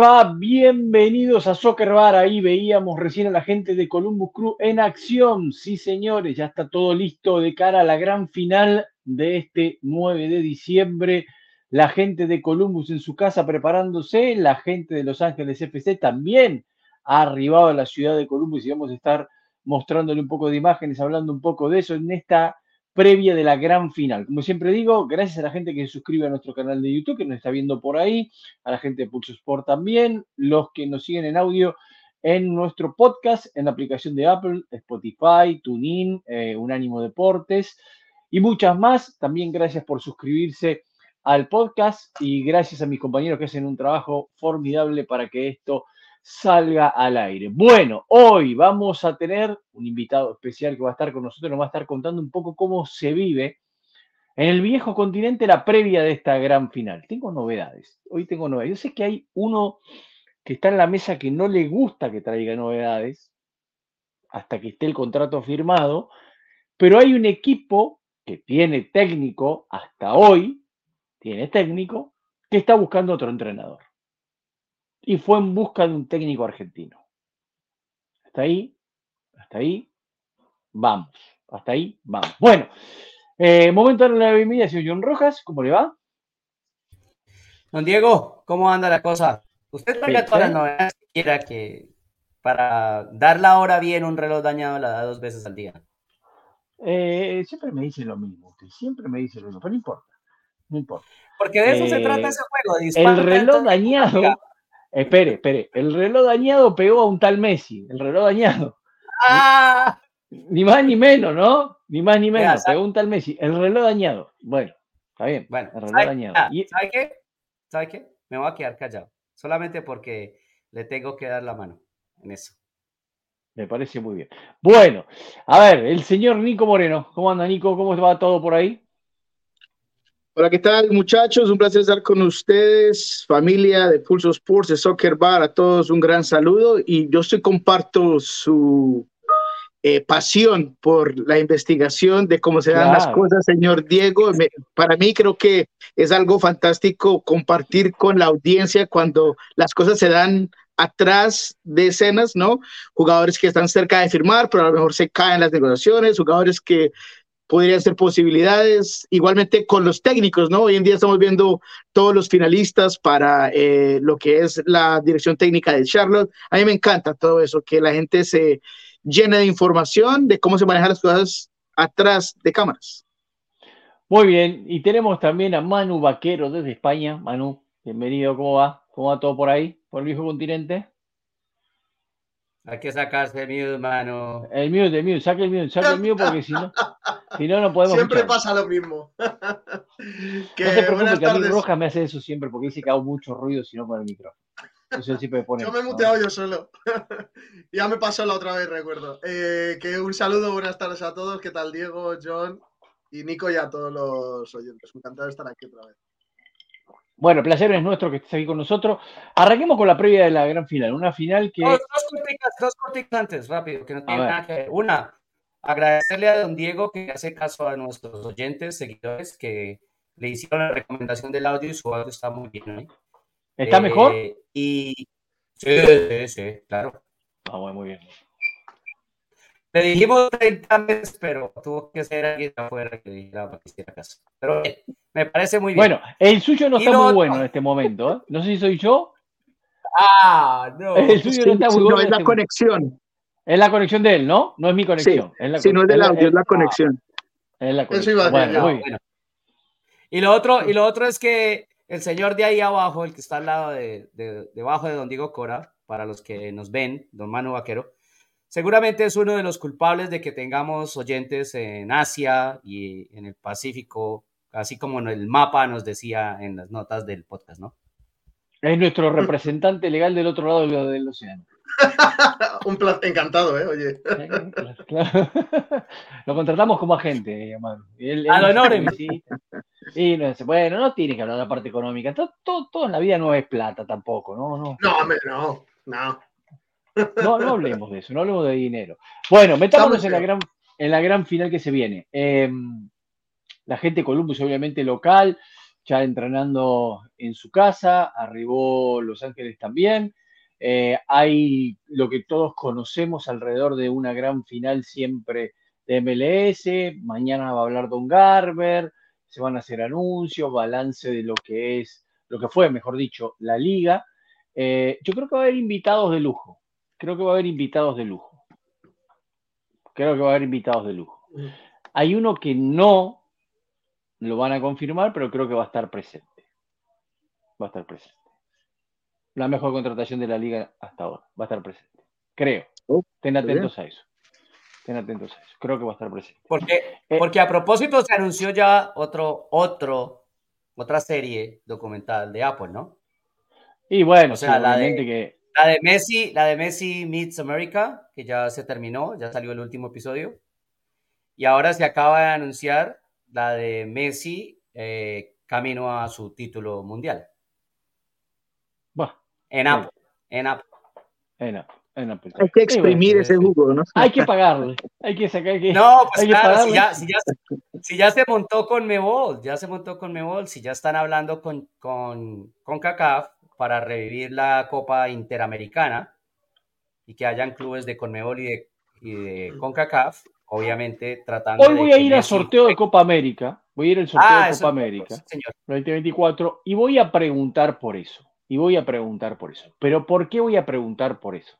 va? Bienvenidos a Soccer Bar. Ahí veíamos recién a la gente de Columbus Crew en acción. Sí, señores, ya está todo listo de cara a la gran final de este 9 de diciembre. La gente de Columbus en su casa preparándose, la gente de Los Ángeles FC también ha arribado a la ciudad de Columbus y vamos a estar mostrándole un poco de imágenes, hablando un poco de eso en esta previa de la gran final. Como siempre digo, gracias a la gente que se suscribe a nuestro canal de YouTube, que nos está viendo por ahí, a la gente de Pulso Sport también, los que nos siguen en audio en nuestro podcast, en la aplicación de Apple, Spotify, TuneIn, eh, Unánimo Deportes y muchas más. También gracias por suscribirse al podcast y gracias a mis compañeros que hacen un trabajo formidable para que esto salga al aire. Bueno, hoy vamos a tener un invitado especial que va a estar con nosotros, nos va a estar contando un poco cómo se vive en el viejo continente la previa de esta gran final. Tengo novedades, hoy tengo novedades. Yo sé que hay uno que está en la mesa que no le gusta que traiga novedades hasta que esté el contrato firmado, pero hay un equipo que tiene técnico hasta hoy, tiene técnico, que está buscando otro entrenador y fue en busca de un técnico argentino. Hasta ahí, hasta ahí, vamos. Hasta ahí, vamos. Bueno, eh, momento de la bienvenida, señor John Rojas, ¿cómo le va? Don Diego, ¿cómo anda la cosa? Usted traiga todas las que quiera que para dar la hora bien un reloj dañado la da dos veces al día. Eh, siempre me dice lo mismo, usted siempre me dice lo mismo, pero no importa, no importa. Porque de eso se trata eh, ese juego. el reloj dañado Espere, espere. El reloj dañado pegó a un tal Messi. El reloj dañado. ¡Ah! Ni más ni menos, ¿no? Ni más ni menos. pegó un tal Messi. El reloj dañado. Bueno, está bien. Bueno, el reloj ¿sabe, dañado. ¿Sabe qué? ¿Sabe qué? Me voy a quedar callado. Solamente porque le tengo que dar la mano en eso. Me parece muy bien. Bueno, a ver, el señor Nico Moreno. ¿Cómo anda, Nico? ¿Cómo va todo por ahí? Hola, ¿qué tal muchachos? Un placer estar con ustedes, familia de Pulso Sports, de Soccer Bar, a todos un gran saludo y yo sí comparto su eh, pasión por la investigación de cómo se dan las cosas, señor Diego. para mí creo que es algo fantástico compartir con la audiencia cuando las cosas se dan atrás de escenas, ¿no? Jugadores que están cerca de firmar, pero a lo mejor se caen las negociaciones, jugadores que podrían ser posibilidades. Igualmente con los técnicos, ¿no? Hoy en día estamos viendo todos los finalistas para eh, lo que es la dirección técnica de Charlotte. A mí me encanta todo eso, que la gente se llene de información de cómo se manejan las cosas atrás de cámaras. Muy bien, y tenemos también a Manu Vaquero desde España. Manu, bienvenido, ¿cómo va? ¿Cómo va todo por ahí, por el viejo continente? Hay que sacarse el mute, mano. El mute, el mute, saque el mute, saque el mute porque si no, si no, no podemos. Siempre pasa lo mismo. que, no se preocupe que a mí Rojas me hace eso siempre porque dice que hago mucho ruido si no con el micrófono. Siempre pone. Yo me he muteado yo solo. ya me pasó la otra vez, recuerdo. Eh, que un saludo, buenas tardes a todos. ¿Qué tal, Diego, John y Nico y a todos los oyentes? Encantado de estar aquí otra vez. Bueno, placer es nuestro que estés aquí con nosotros. Arranquemos con la previa de la gran final. Una final que. Dos, dos corticas, antes, rápido, que no tiene nada que ver. Una, agradecerle a don Diego que hace caso a nuestros oyentes, seguidores, que le hicieron la recomendación del audio y su audio está muy bien. ¿eh? ¿Está mejor? Y. Sí, sí, sí, claro. Ah, muy bien. Le dijimos 30 veces, pero tuvo que ser alguien afuera que dijera que hiciera caso. Pero me parece muy bien. Bueno, el suyo no está muy bueno en este momento. ¿eh? No sé si soy yo. Ah, no. El suyo no está muy bueno. No, es la este conexión. Es la conexión de él, ¿no? No es mi conexión. Sí, es no es del audio, es la conexión. Es la conexión. Eso iba a decir. Bueno, Y lo otro, y lo otro es que el señor de ahí abajo, el que está al lado de, de, debajo de don Diego Cora, para los que nos ven, don Manu Vaquero, seguramente es uno de los culpables de que tengamos oyentes en Asia y en el Pacífico, así como en el mapa nos decía en las notas del podcast, ¿no? Es nuestro representante legal del otro lado del, océano. Un placer, encantado, ¿eh? Oye. Lo contratamos como agente, hermano. A honor, Y no, bueno, no tiene que hablar de la parte económica. Todo, todo, en la vida no es plata tampoco, ¿no? No, no, no. no. No, no hablemos de eso, no hablemos de dinero. Bueno, metámonos en la, gran, en la gran final que se viene. Em, la gente de Columbus, obviamente local, ya entrenando en su casa, arribó Los Ángeles también. Eh, hay lo que todos conocemos alrededor de una gran final siempre de MLS. Mañana va a hablar Don Garber, se van a hacer anuncios, balance de lo que es, lo que fue, mejor dicho, la liga. Eh, yo creo que va a haber invitados de lujo. Creo que va a haber invitados de lujo. Creo que va a haber invitados de lujo. Hay uno que no lo van a confirmar, pero creo que va a estar presente. Va a estar presente. La mejor contratación de la liga hasta ahora. Va a estar presente. Creo. Oh, Estén atentos a eso. Estén atentos a eso. Creo que va a estar presente. Porque, eh, porque a propósito se anunció ya otro, otro, otra serie documental de Apple, ¿no? Y bueno, o sea, la de, que... la de Messi, la de Messi Meets America, que ya se terminó, ya salió el último episodio. Y ahora se acaba de anunciar la de Messi eh, camino a su título mundial. en Apple. En Apple. En Apple. Hay que exprimir ese jugo, ¿no? Hay que pagarle. Hay que sacar que. No, pues claro, si ya, si, ya, se montó con Mebol, ya se montó con Mebol, si ya están hablando con, con, con CACAF para revivir la Copa Interamericana y que hayan clubes de Conmebol y de, y de CONCACAF, obviamente tratando Hoy voy a ir al sorteo de Copa América. Voy a ir al sorteo ah, de Copa América. señor. 2024 y voy a preguntar por eso. Y voy a preguntar por eso. Pero ¿por qué voy a preguntar por eso?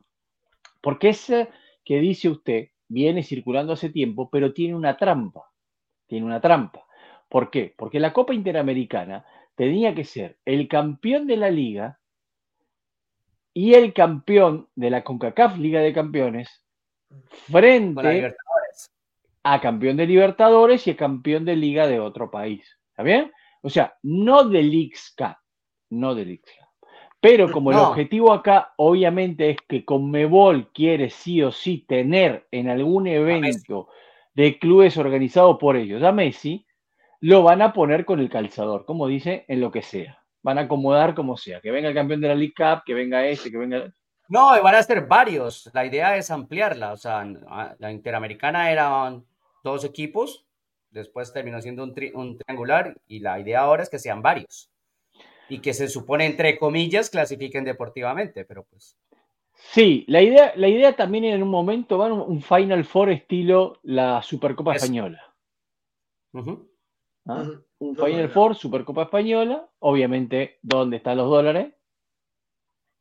Porque ese que dice usted viene circulando hace tiempo, pero tiene una trampa. Tiene una trampa. ¿Por qué? Porque la Copa Interamericana tenía que ser el campeón de la liga y el campeón de la CONCACAF Liga de Campeones frente a campeón de Libertadores y a campeón de liga de otro país. ¿Está bien? O sea, no de Leagues no de Leagues Pero como el objetivo acá, obviamente, es que Conmebol quiere sí o sí tener en algún evento de clubes organizados por ellos a Messi, lo van a poner con el calzador, como dice, en lo que sea. Van a acomodar como sea. Que venga el campeón de la League Cup, que venga este, que venga. No, van a ser varios. La idea es ampliarla. O sea, la Interamericana eran dos equipos, después terminó siendo un, triangular y la idea ahora es que sean varios y que se supone, entre comillas, clasifiquen deportivamente, pero pues... Sí, la idea, la idea también en un momento va un Final Four estilo la Supercopa Española. ¿Ah? Un Final Four, Supercopa Española, obviamente, ¿dónde están los dólares?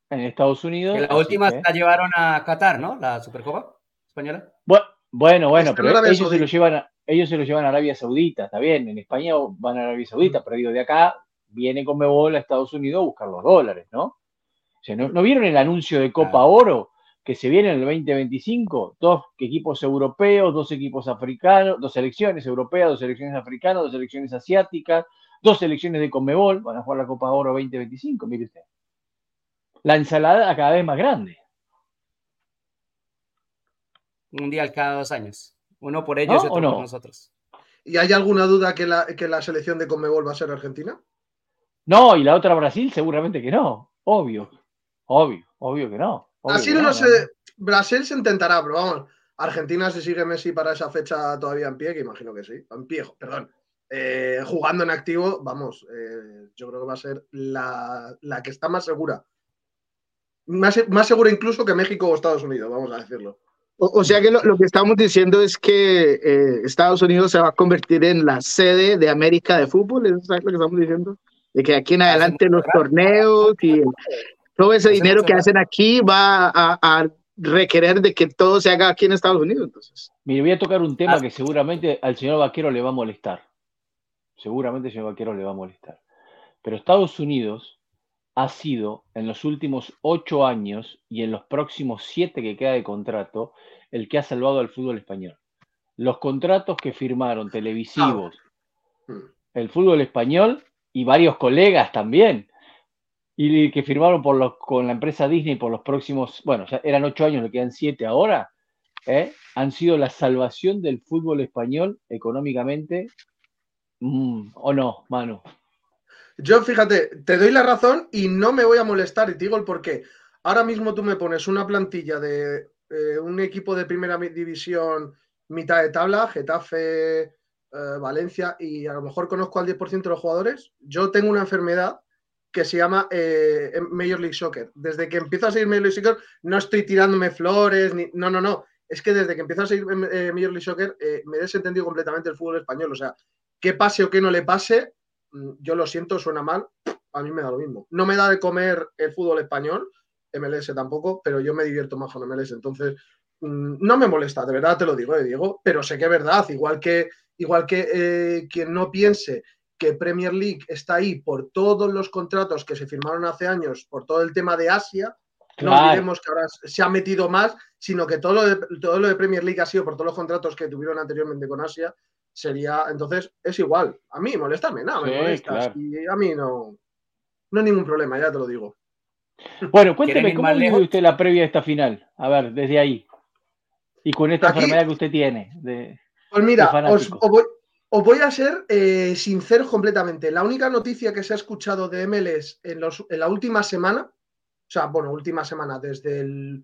En Estados Unidos. la última la llevaron a Qatar, ¿no? La Supercopa Española. Bueno, bueno, bueno, pero ellos se, lo llevan a, ellos se lo llevan a Arabia Saudita, está bien, en España van a Arabia Saudita, pero digo, de acá viene con Mebol a Estados Unidos a buscar los dólares, ¿no? O sea, ¿no, vieron el anuncio de Copa Oro que se viene en el 2025? Dos equipos europeos, dos equipos africanos, dos selecciones europeas, dos selecciones africanas, dos selecciones asiáticas, dos selecciones de Conmebol, van a jugar la Copa Oro 2025, mire usted. La ensalada cada vez más grande mundial cada dos años. Uno por ellos y otro por nosotros. ¿Y hay alguna duda que la, que la selección de Conmebol va a ser Argentina? No, y la otra Brasil seguramente que no. Obvio. Obvio, obvio que no. Brasil no, sé. Brasil se intentará, pero vamos. Argentina se sigue Messi para esa fecha todavía en pie, que imagino que sí. En pie, perdón. Eh, jugando en activo, vamos, eh, yo creo que va a ser la, que está más segura. Más, más segura incluso que México o Estados Unidos, vamos a decirlo. O, sea que lo, que estamos diciendo es que eh, Estados Unidos se va a convertir en la sede de América de fútbol, ¿eso es lo que estamos diciendo? De que aquí en adelante los torneos y todo ese dinero que hacen aquí va a, requerir de que todo se haga aquí en Estados Unidos. Entonces. Mire, voy a tocar un tema ah. que seguramente al señor Vaquero le va a molestar. Seguramente al señor Vaquero le va a molestar. Pero Estados Unidos ha sido en los últimos ocho años y en los próximos siete que queda de contrato el que ha salvado al fútbol español. Los contratos que firmaron televisivos, ah. el fútbol español y varios colegas también, y que firmaron con la empresa Disney por los próximos, bueno, eran ocho años, le quedan siete ahora, ¿eh? han sido la salvación del fútbol español económicamente. Mm, ¿O no, Manu? Yo, fíjate, te doy la razón y no me voy a molestar y digo el por qué. Ahora mismo tú me pones una plantilla de eh, un equipo de primera división mitad de tabla, Getafe, eh, Valencia, y a lo mejor conozco al 10% de los jugadores. Yo tengo una enfermedad que se llama eh, Major League Soccer. Desde que empiezo a seguir Major League Soccer, no estoy tirándome flores, ni, no, no, no. Es que desde que empiezo a seguir eh, Major League Soccer, me he desentendido completamente el fútbol español. O sea, que pase o que no le pase, mm, yo lo siento, suena mal, a mí me da lo mismo. No me da de comer el fútbol español, MLS tampoco, pero yo me divierto más con MLS. Entonces, mm, no me molesta, de verdad te lo digo, Diego, pero sé que es verdad, igual que igual que eh, quien no piense que Premier League está ahí por todos los contratos que se firmaron hace años, por todo el tema de Asia, no diremos que ahora se ha metido más, sino que todo lo, de, todo lo de Premier League ha sido por todos los contratos que tuvieron anteriormente con Asia, sería, entonces es igual. A mí molestarme, nada, me molestas. Y a mí no, no hay ningún problema, ya te lo digo. Bueno, cuénteme, ¿cómo vive usted la previa de esta final? A ver, desde ahí. Y con esta enfermedad que usted tiene. De... Pues mira, os, voy, a ser eh, sincero completamente. La única noticia que se ha escuchado de MLS en, la última semana, o sea, bueno, última semana, desde el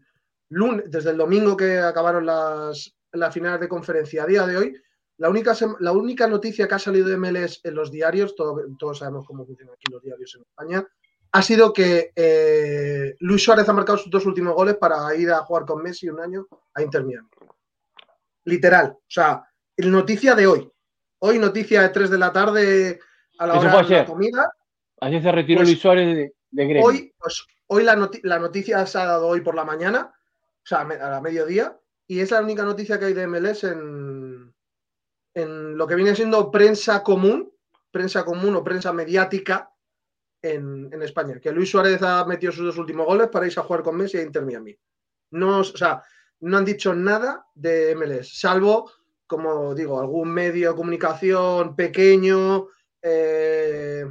lunes, desde el domingo que acabaron las, finales de conferencia a día de hoy, la única, la única noticia que ha salido de MLS en los diarios, todos sabemos cómo funcionan aquí los diarios en España, ha sido que eh, Luis Suárez ha marcado sus dos últimos goles para ir a jugar con Messi un año a Inter Miami. Literal. O sea, noticia de hoy. Hoy, noticia de 3 de la tarde a la hora de la comida. Ayer se retiró pues Luis Suárez de, de Hoy, pues, hoy la, noticia se ha dado hoy por la mañana, o sea, a la mediodía, y es la única noticia que hay de MLS en, en lo que viene siendo prensa común, prensa común o prensa mediática en, en, España. Que Luis Suárez ha metido sus dos últimos goles para irse a jugar con Messi e Inter Miami. No, o sea, no han dicho nada de MLS, salvo como digo, algún medio de comunicación pequeño, eh,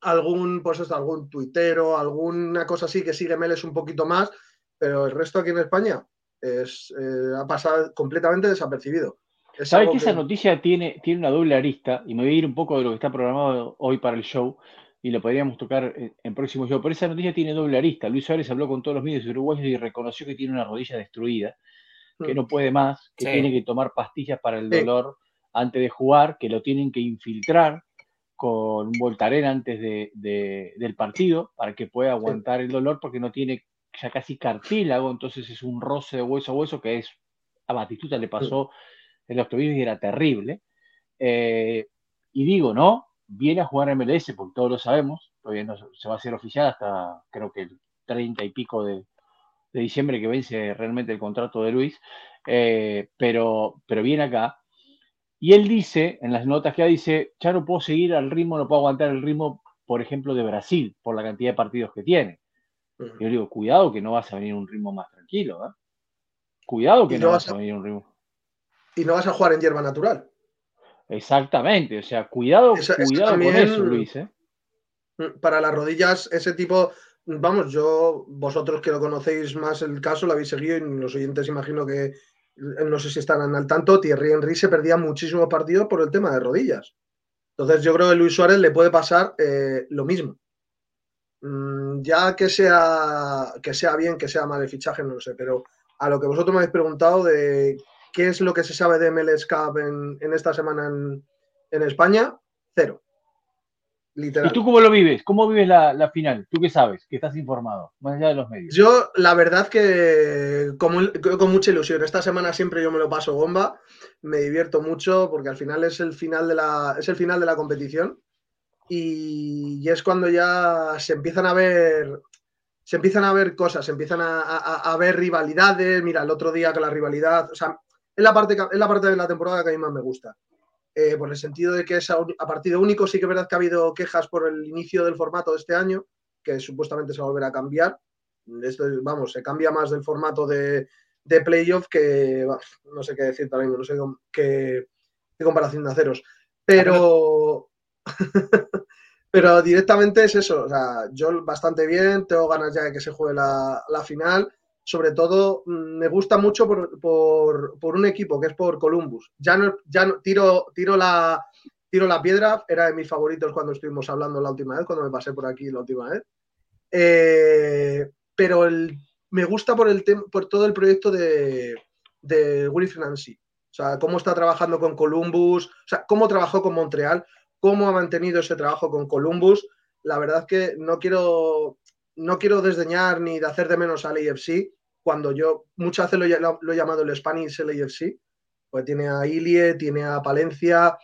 algún, pues esto, algún tuitero, alguna cosa así que sigue Meles un poquito más, pero el resto aquí en España es, eh, ha pasado completamente desapercibido. ¿Sabes que, esa noticia tiene, tiene una doble arista? Y me voy a ir un poco de lo que está programado hoy para el show y lo podríamos tocar en, en próximo show. Pero esa noticia tiene doble arista. Luis Suárez habló con todos los medios uruguayos y reconoció que tiene una rodilla destruida que no puede más, que tiene que tomar pastillas para el dolor antes de jugar, que lo tienen que infiltrar con un Voltaren antes de, del partido para que pueda aguantar el dolor porque no tiene ya casi cartílago, entonces es un roce de hueso a hueso que es a Batistuta le pasó en los tobillos y era terrible. Eh, y digo, ¿no? Viene a jugar MLS, porque todos lo sabemos, todavía no se va a hacer oficial hasta creo que el 30 y pico de, de diciembre que vence realmente el contrato de Luis, eh, pero, pero viene acá. Y él dice, en las notas que dice, ya no puedo seguir al ritmo, no puedo aguantar el ritmo, por ejemplo, de Brasil, por la cantidad de partidos que tiene. Yo digo, cuidado que no vas a venir un ritmo más tranquilo. ¿eh? Cuidado que no, vas a, venir un ritmo. Y no vas a jugar en hierba natural. Exactamente, o sea, cuidado, cuidado con eso, Luis. ¿eh? Para las rodillas, ese tipo, vamos, yo, vosotros que lo conocéis más el caso, lo habéis seguido y los oyentes imagino que, eh, no sé si están al tanto, Thierry Henry se perdía muchísimos partidos por el tema de rodillas. Entonces yo creo que Luis Suárez le puede pasar eh, lo mismo. Mm, ya que sea, que sea bien, que sea mal el fichaje, no lo sé, pero a lo que vosotros me habéis preguntado de qué es lo que se sabe de MLS Cup en, esta semana en España, cero. ¿Y tú cómo lo vives? ¿Cómo vives la, final? ¿Tú qué sabes? Que estás informado, más allá de los medios. Yo, la verdad que con, con mucha ilusión. Esta semana siempre yo me lo paso bomba. Me divierto mucho porque al final es el final de la, es el final de la competición. Y, es cuando ya se empiezan a ver se empiezan a ver cosas, se empiezan a, a, ver rivalidades. Mira, el otro día que la rivalidad, o sea, es la parte, es la parte de la temporada que a mí más me gusta. Eh, por el sentido de que es a, partido único. Sí que es verdad que ha habido quejas por el inicio del formato de este año, que supuestamente se va a volver a cambiar. Esto, vamos, se cambia más del formato de, de playoff que, no sé qué decir también, no sé qué, comparación de aceros. Pero, pero directamente es eso. O sea, yo bastante bien, tengo ganas ya de que se juegue la, la final sobre todo mm, me gusta mucho por, un equipo que es por Columbus. Ya no, ya no, tiro, tiro, la, tiro la piedra, era de mis favoritos cuando estuvimos hablando la última vez, cuando me pasé por aquí la última vez. Eh, pero el, me gusta por, el por todo el proyecto de, de Willy O sea, cómo está trabajando con Columbus, o sea, cómo trabajó con Montreal, cómo ha mantenido ese trabajo con Columbus. La verdad es que no quiero, no quiero desdeñar ni de hacer de menos al AFC, cuando yo muchas veces lo, he llamado el Spanish LAFC, pues tiene a Ilie, tiene a Palencia,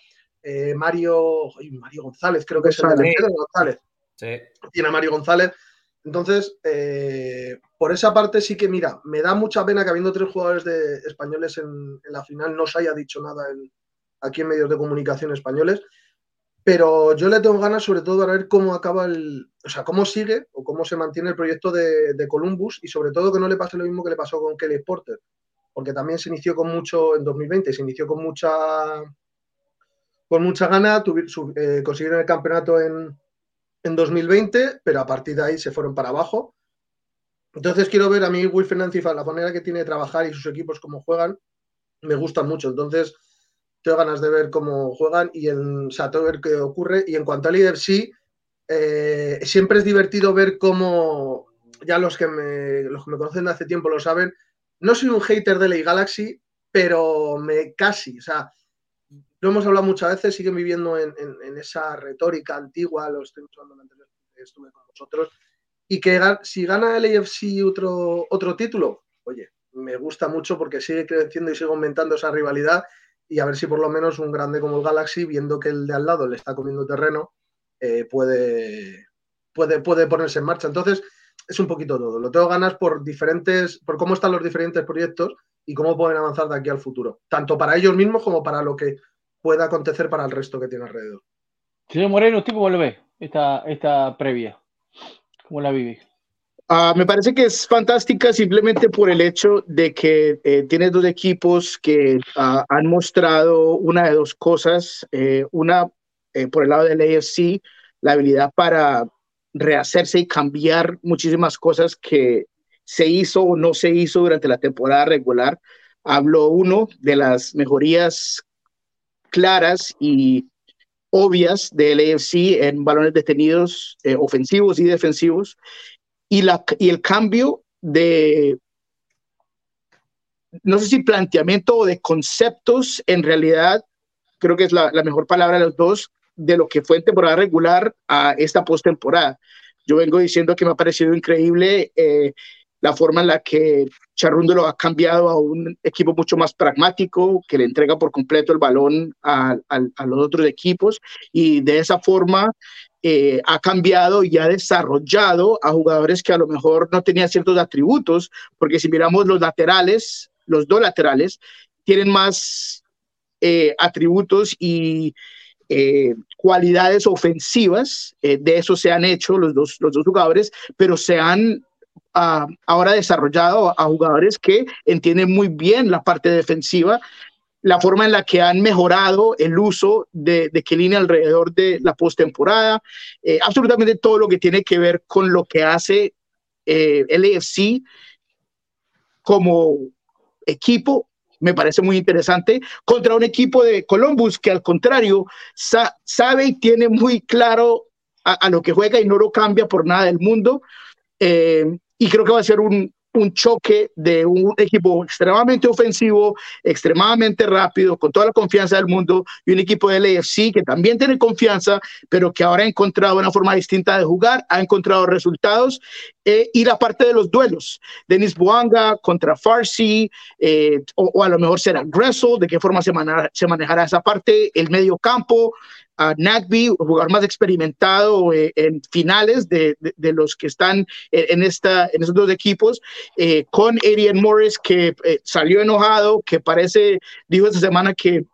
eh, Mario, Mario González, creo que es el de González. Tiene a Mario González. Entonces, eh, por esa parte sí que, mira, me da mucha pena que habiendo tres jugadores de españoles en, la final no se haya dicho nada aquí en medios de comunicación españoles. Pero yo le tengo ganas sobre todo a ver cómo acaba el, o sea, cómo sigue o cómo se mantiene el proyecto de, Columbus y sobre todo que no le pase lo mismo que le pasó con Kelly Porter, porque también se inició con mucho en 2020, se inició con mucha con mucha gana, eh, consiguieron el campeonato en, en 2020, pero a partir de ahí se fueron para abajo. Entonces quiero ver a mí Will Fernández, la manera que tiene de trabajar y sus equipos cómo juegan, me gusta mucho. Entonces tengo ganas de ver cómo juegan y en, o sea, tengo que ver qué ocurre. Y en cuanto al líder, sí, eh, siempre es divertido ver cómo, ya los que, me, los que me conocen de hace tiempo lo saben, no soy un hater de la Galaxy, pero me casi, o sea, lo hemos hablado muchas veces, siguen viviendo en, esa retórica antigua, lo estoy usando anterior estuve con vosotros, y que si gana el AFC otro, otro título, oye, me gusta mucho porque sigue creciendo y sigue aumentando esa rivalidad y a ver si por lo menos un grande como el Galaxy, viendo que el de al lado le está comiendo terreno, eh, puede, puede, puede ponerse en marcha. Entonces, es un poquito todo. Lo tengo ganas por diferentes, por cómo están los diferentes proyectos y cómo pueden avanzar de aquí al futuro, tanto para ellos mismos como para lo que pueda acontecer para el resto que tiene alrededor. Señor Moreno, ¿usted cómo lo ve esta, esta previa? ¿Cómo la vive? Ah, me parece que es fantástica simplemente por el hecho de que eh, tiene dos equipos que ah, han mostrado una de dos cosas. Eh, una, eh, por el lado del AFC, la habilidad para rehacerse y cambiar muchísimas cosas que se hizo o no se hizo durante la temporada regular. Hablo uno de las mejorías claras y obvias del AFC en balones detenidos ofensivos y defensivos y, la, y el cambio de, no sé si planteamiento o de conceptos, en realidad, creo que es la, mejor palabra de los dos, de lo que fue en temporada regular a esta postemporada. Yo vengo diciendo que me ha parecido increíble eh, la forma en la que lo ha cambiado a un equipo mucho más pragmático, que le entrega por completo el balón a, a los otros equipos y de esa forma eh, ha cambiado y ha desarrollado a jugadores que a lo mejor no tenían ciertos atributos, porque si miramos los laterales, los dos laterales, tienen más eh, atributos y eh, cualidades ofensivas, de eso se han hecho los dos, los dos jugadores, pero se han ah, ahora desarrollado a jugadores que entienden muy bien la parte defensiva la forma en la que han mejorado el uso de, de alrededor de la postemporada, eh, absolutamente todo lo que tiene que ver con lo que hace eh, el AFC como equipo, me parece muy interesante, contra un equipo de Columbus que al contrario sabe y tiene muy claro a, lo que juega y no lo cambia por nada del mundo. Eh, y creo que va a ser un, un choque de un equipo extremadamente ofensivo, extremadamente rápido, con toda la confianza del mundo, y un equipo del AFC que también tiene confianza, pero que ahora ha encontrado una forma distinta de jugar, ha encontrado resultados, eh, y la parte de los duelos. Denis Buanga contra Farsi, eh, o, a lo mejor será Gressel, de qué forma se, se manejará esa parte, el medio campo, a Nagby, jugador más experimentado eh, en finales de, de, los que están en, esta, en esos dos equipos, eh, con Adrian Morris, que eh, salió enojado, que parece, dijo esta semana que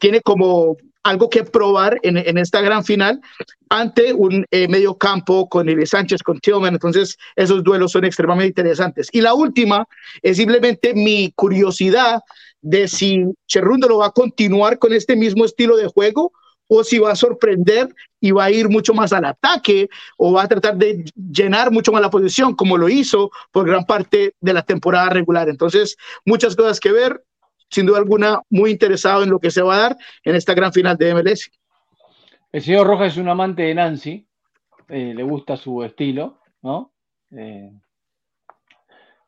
tiene como algo que probar en, en, esta gran final ante un medio campo con Eli Sánchez, con Tillman. Entonces, esos duelos son extremadamente interesantes. Y la última es simplemente mi curiosidad de si Cherrundo lo va a continuar con este mismo estilo de juego o si va a sorprender y va a ir mucho más al ataque o va a tratar de llenar mucho más la posición como lo hizo por gran parte de la temporada regular. Entonces, muchas cosas que ver, sin duda alguna, muy interesado en lo que se va a dar en esta gran final de MLS. El señor Rojas es un amante de Nancy, eh, le gusta su estilo, ¿no? Eh,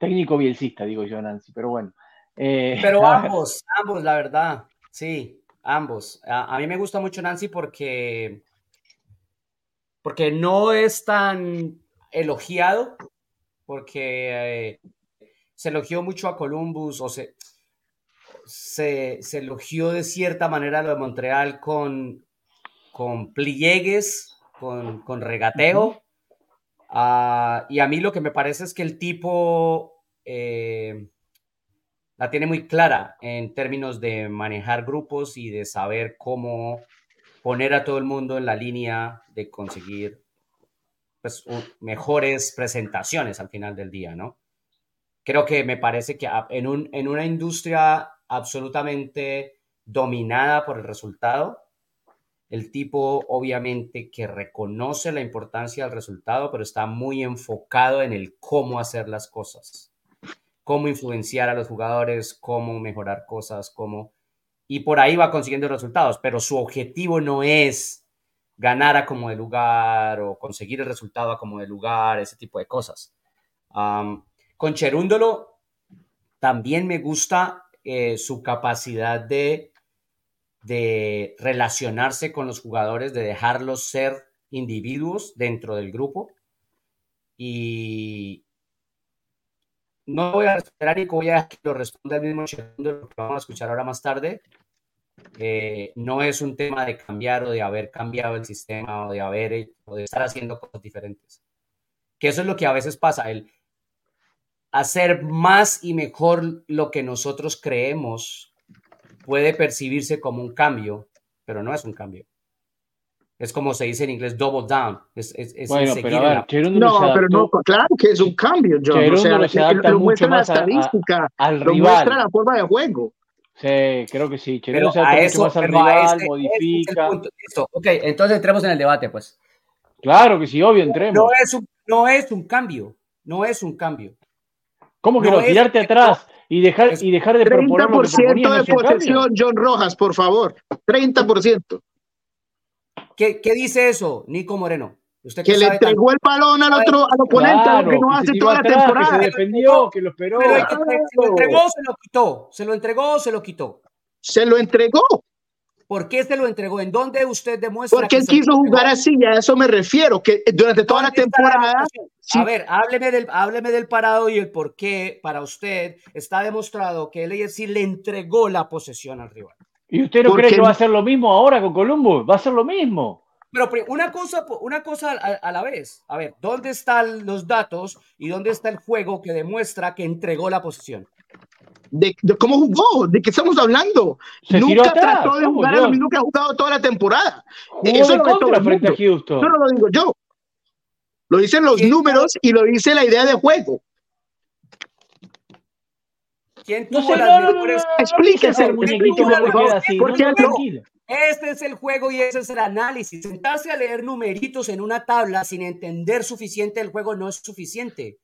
técnico bielcista, digo yo, Nancy, pero bueno. Eh, Pero ambos, ambos, la verdad, sí, ambos. A, a, mí me gusta mucho Nancy porque, porque no es tan elogiado, porque eh, se elogió mucho a Columbus o se, se, se, elogió de cierta manera lo de Montreal con, con pliegues, con, con regateo. Uh, y a mí lo que me parece es que el tipo eh, la tiene muy clara en términos de manejar grupos y de saber cómo poner a todo el mundo en la línea de conseguir pues, mejores presentaciones al final del día, ¿no? Creo que me parece que en, un, en una industria absolutamente dominada por el resultado, el tipo obviamente que reconoce la importancia del resultado, pero está muy enfocado en el cómo hacer las cosas, cómo influenciar a los jugadores, cómo mejorar cosas, cómo... Y por ahí va consiguiendo resultados, pero su objetivo no es ganar a como de lugar o conseguir el resultado a como de lugar, ese tipo de cosas. Con Cherúndolo también me gusta eh, su capacidad de de relacionarse con los jugadores, de dejarlos ser individuos dentro del grupo. Y no voy a esperar y voy a que lo responda el mismo lo que vamos a escuchar ahora más tarde. Eh, no es un tema de cambiar o de haber cambiado el sistema o de haber o de estar haciendo cosas diferentes. Que eso es lo que a veces pasa, el hacer más y mejor lo que nosotros creemos puede percibirse como un cambio, pero no es un cambio. Es como se dice en inglés, double down. Es, es, es bueno, pero a ver, no, pero no, claro que es un cambio, John. o sea, se adapta lo mucho muestra la más a- a- estadística, al lo rival. muestra la forma de juego. Sí, creo que sí. Pero Cherón se a adapta eso, mucho más al pero a rival, es modifica. punto. Listo, ok, entonces entremos en el debate, pues. Claro que sí, obvio, entremos. No es un, no es un cambio, no es un cambio. ¿Cómo que no no? es- Tirarte atrás y dejar, es y dejar de proponer lo que 30% proponías no de es posesión, John Rojas, por favor. 30%. ¿Qué, qué dice eso, Nico Moreno? Usted Que le entregó el balón al otro, al oponente, Claro, lo que no hace toda la atrás, temporada. Que se defendió, que lo esperó. Pero el que se lo entregó, se lo quitó. Se lo entregó, se lo quitó. Se lo entregó, ¿Por qué se lo entregó? ¿En dónde usted demuestra porque que él se lo quiso entregó? jugar así, y a eso me refiero, que durante toda la ¿Dónde está la temporada, demostración? sí. A ver, hábleme del, hábleme del parado y el por qué para usted está demostrado que el AFC le entregó la posesión al rival. ¿Y usted no ¿Por cree que no? va a hacer lo mismo ahora con Columbus? Va a ser lo mismo. Pero una cosa, una cosa a, la vez. A ver, ¿dónde están los datos y dónde está el juego que demuestra que entregó la posesión? de, de cómo jugó, de qué estamos hablando. Se tiró Nunca atrás, trató de ¿cómo, jugar a lo mismo que ha jugado toda la temporada. Jugó Eso de lo contra frente a. Houston. Eso no lo digo yo. Lo dicen los ¿Quién números y lo dice la idea de juego. ¿Quién No tuvo sé, las no, no, no, mejores? no, no, Explíquese, el muñequito no porque no, no, no-. Este es el juego y ese es el análisis. Sentarse a leer numeritos en una tabla sin entender suficiente el juego no es suficiente.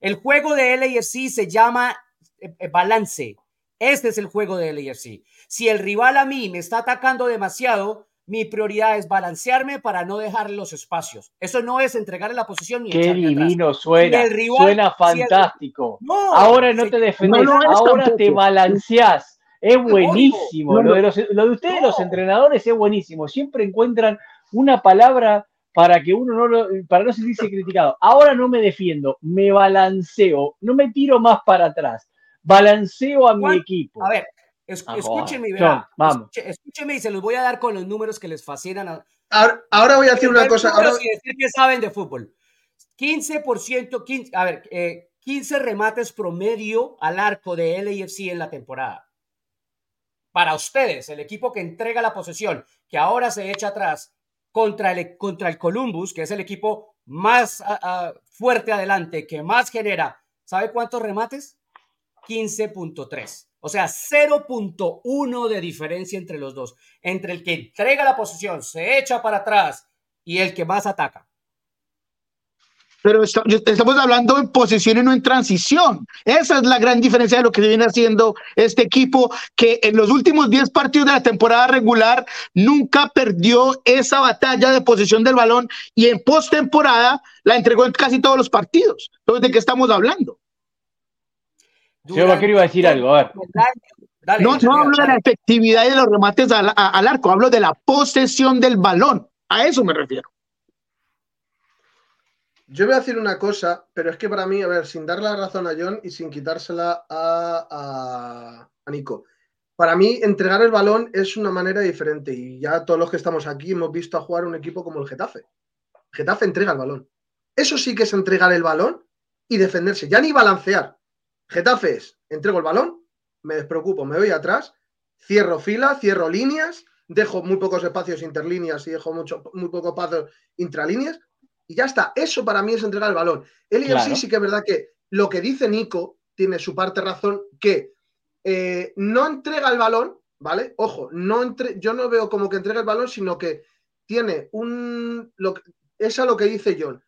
El juego de LAFC se llama eh, eh, balance. Este es el juego de LAFC. Si el rival a mí me está atacando demasiado, mi prioridad es balancearme para no dejarle los espacios. Eso no es entregarle la posición ni Qué atrás. divino suena. El rival- suena si el- fantástico. No, ahora no se- te defendés, No lo es ahora te balanceás. Es buenísimo. No, no. Lo, de los, lo de ustedes, No. los entrenadores, es buenísimo. Siempre encuentran una palabra para que uno no lo, para no sentirse criticado. Ahora no me defiendo, me balanceo, no me tiro más para atrás. Balanceo a mi ¿Cuál? verá. A ver, es- Ah, escúchenme. Escuche- escúchenme y se los voy a dar con los números que les fascinan a, Ahora, ahora voy a decir una cosa. Ahora, y decir que saben de fútbol. 15%, 15, a ver, eh, 15 remates promedio al arco de LAFC en la temporada. Para ustedes, el equipo que entrega la posesión, que ahora se echa atrás contra el, contra el Columbus, que es el equipo más ah, fuerte adelante, que más genera, ¿sabe cuántos remates? 15.3. O sea, 0.1 de diferencia entre los dos. Entre el que entrega la posesión, se echa para atrás y el que más ataca. Pero estamos hablando en posición y no en transición. Esa es la gran diferencia de lo que viene haciendo este equipo, que en los últimos 10 partidos de la temporada regular nunca perdió esa batalla de posición del balón y en postemporada la entregó en casi todos los partidos. Entonces, ¿de qué estamos hablando? Señor Vaquero iba a decir algo, a ver. no, no hablo de la efectividad de los remates al, al arco, hablo de la posesión del balón. A eso me refiero. Yo voy a decir una cosa, pero es que para mí, a ver, sin darle la razón a John y sin quitársela a, a, Nico, para mí entregar el balón es una manera diferente y ya todos los que estamos aquí hemos visto a jugar un equipo como el Getafe. Getafe entrega el balón. Eso sí que es entregar el balón y defenderse, ya ni balancear. Getafe es, entrego el balón, me despreocupo, me voy atrás, cierro fila, cierro líneas, dejo muy pocos espacios interlíneas y dejo mucho, muy poco espacio intralíneas y ya está. Eso para mí es entregar el balón. Él y sí, sí que es verdad que lo que dice Nico tiene su parte razón, que eh, no entrega el balón, ¿vale? Ojo, no entre, yo no veo como que entrega el balón, sino que tiene un. Lo, es a lo que dice John.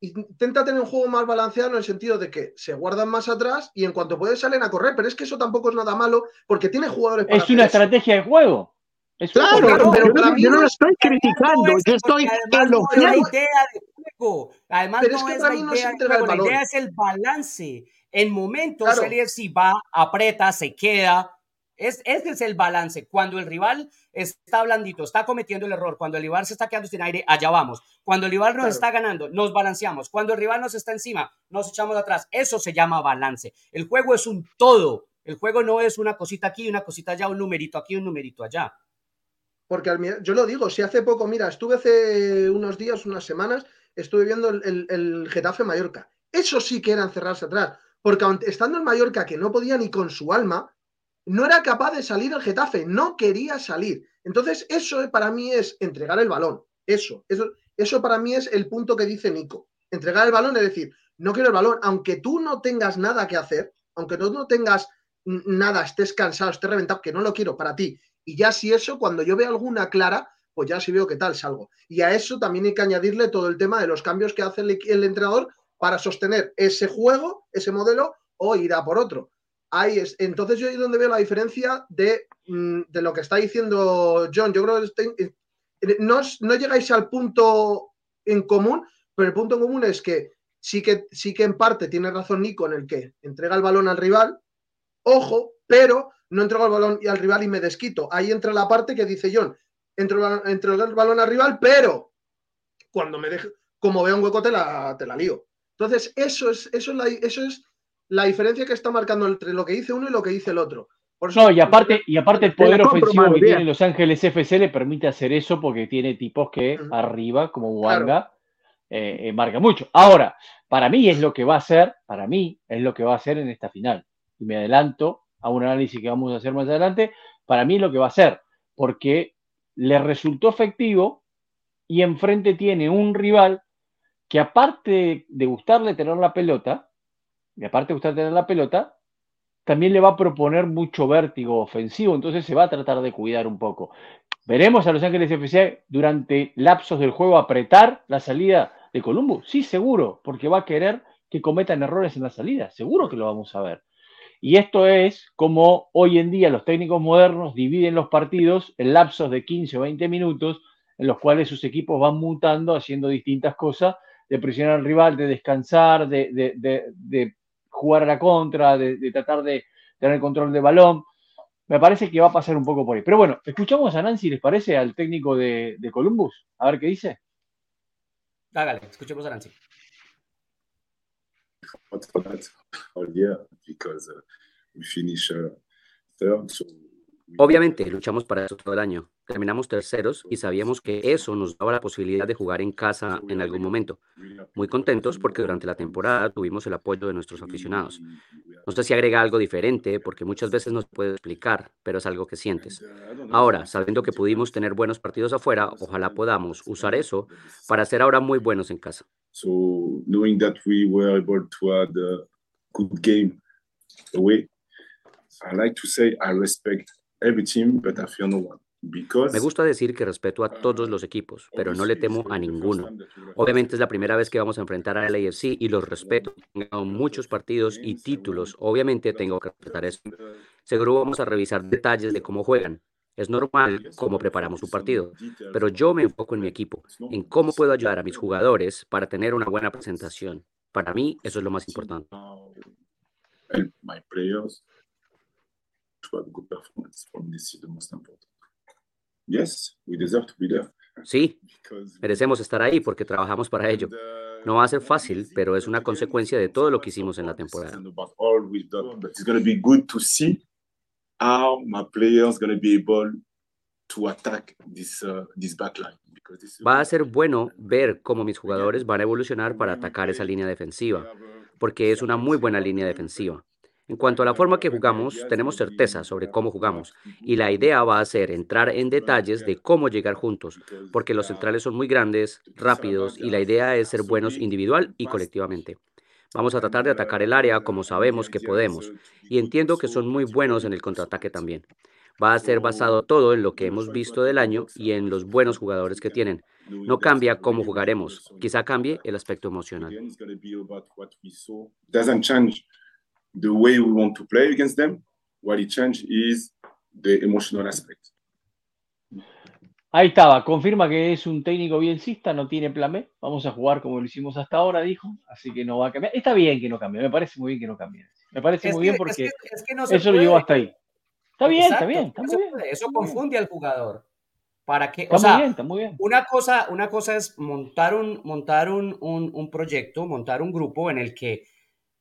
Intenta tener un juego más balanceado en el sentido de que se guardan más atrás y en cuanto puede salen a correr, pero es que eso tampoco es nada malo porque tiene jugadores. Para es una estrategia de juego claro, pero yo, no lo estoy criticando, yo estoy elogiando. la idea de juego. Además, no es, la idea La idea es el balance. En momentos, el si va, aprieta, se queda. Es, ese es el balance. Cuando el rival está blandito, está cometiendo el error, cuando el rival se está quedando sin aire, allá vamos. Cuando el rival nos está ganando, nos balanceamos. Cuando el rival nos está encima, nos echamos atrás. Eso se llama balance. El juego es un todo. El juego no es una cosita aquí, una cosita allá, un numerito aquí, un numerito allá. Porque yo lo digo, si hace poco, mira, estuve hace unos días, unas semanas, estuve viendo el, Getafe Mallorca. Eso sí que era encerrarse atrás. Porque estando en Mallorca, que no podía ni con su alma, no era capaz de salir el Getafe, no quería salir. Entonces, eso para mí es entregar el balón. Eso, eso, eso para mí es el punto que dice Nico. Entregar el balón es decir, no quiero el balón, aunque tú no tengas nada que hacer, aunque tú no tengas nada, estés cansado, estés reventado, que no lo quiero para ti, y ya si eso, cuando yo veo alguna clara, pues ya si veo qué tal salgo. Y a eso también hay que añadirle todo el tema de los cambios que hace el, entrenador para sostener ese juego, ese modelo, o ir a por otro. Ahí es. Entonces yo ahí donde veo la diferencia de, mm, lo que está diciendo John. Yo creo que eh, no, no, llegáis al punto en común, pero el punto en común es que sí que sí que en parte tiene razón Nico en el que entrega el balón al rival, ojo, pero no entrego el balón al rival y me desquito. Ahí entra la parte que dice John, entro, el balón al rival, pero cuando me deje, como veo un hueco te la, te la lío. Entonces, eso es, eso, es eso es la diferencia que está marcando entre lo que dice uno y lo que dice el otro. no, y aparte, y aparte el poder ofensivo que tiene Los Ángeles FC le permite hacer eso porque tiene tipos que arriba, como Wanga, eh, eh, marca mucho. Ahora, para mí es lo que va a hacer, para mí es lo que va a hacer en esta final. Y me adelanto, a un análisis que vamos a hacer más adelante, para mí lo que va a ser, porque le resultó efectivo y enfrente tiene un rival que aparte de gustarle tener la pelota, y aparte de gustarle tener la pelota, también le va a proponer mucho vértigo ofensivo, entonces se va a tratar de cuidar un poco. ¿Veremos a Los Ángeles FC durante lapsos del juego apretar la salida de Columbus? Sí, seguro, porque va a querer que cometan errores en la salida, seguro que lo vamos a ver. Y esto es como hoy en día los técnicos modernos dividen los partidos en lapsos de 15 o 20 minutos en los cuales sus equipos van mutando, haciendo distintas cosas, de presionar al rival, de descansar, de, jugar a la contra, de, tratar de tener control de balón. Me parece que va a pasar un poco por ahí. Pero bueno, escuchamos a Nancy, ¿les parece? Al técnico de, Columbus. A ver qué dice. Hágale, escuchemos a Nancy. Obviamente, luchamos para eso todo el año. Terminamos terceros y sabíamos que eso nos daba la posibilidad de jugar en casa en algún momento. Muy contentos porque durante la temporada tuvimos el apoyo de nuestros aficionados. No sé si agrega algo diferente porque muchas veces no se puede explicar, pero es algo que sientes. Ahora, sabiendo que pudimos tener buenos partidos afuera, ojalá podamos usar eso para ser ahora muy buenos en casa. So knowing that we were able to have a good game away, I like to say I respect every team, but I fear no one. Me gusta decir que respeto a todos los equipos, pero no le temo a ninguno. Obviamente es la primera vez que vamos a enfrentar al AFC y los respeto. Tengo muchos partidos y títulos. Obviamente tengo que respetar eso. Seguro vamos a revisar detalles de cómo juegan. Es normal cómo preparamos un partido, pero yo me enfoco en mi equipo, en cómo puedo ayudar a mis jugadores para tener una buena presentación. Para mí eso es lo más importante. my players to have good performance. For me, this is the most important. Yes, we deserve to be there. Sí, merecemos estar ahí porque trabajamos para ello. No va a ser fácil, pero es una consecuencia de todo lo que hicimos en la temporada. It's going to be good to see how my players going to be able to attack this, uh. Va a ser bueno ver cómo mis jugadores van a evolucionar para atacar esa línea defensiva, porque es una muy buena línea defensiva. En cuanto a la forma que jugamos, tenemos certeza sobre cómo jugamos y la idea va a ser entrar en detalles de cómo llegar juntos, porque los centrales son muy grandes, rápidos y la idea es ser buenos individual y colectivamente. Vamos a tratar de atacar el área como sabemos que podemos y entiendo que son muy buenos en el contraataque también. Va a ser basado todo en lo que hemos visto del año y en los buenos jugadores que tienen. No cambia cómo jugaremos, quizá cambie el aspecto emocional the way we want to play against them. What it changed is the emotional aspect. Ahí estaba, confirma que es un técnico biencista, no tiene plan B. Vamos a jugar como lo hicimos hasta ahora, dijo. Así que no va a cambiar. Está bien que no cambie, me parece muy bien que no cambie. Me parece muy bien porque eso lo llevó hasta ahí. Está bien, está bien, está muy bien. Eso confunde al jugador. Para que, o sea, está muy bien. Una cosa, una cosa es montar un, montar un, un, un proyecto, montar un grupo en el que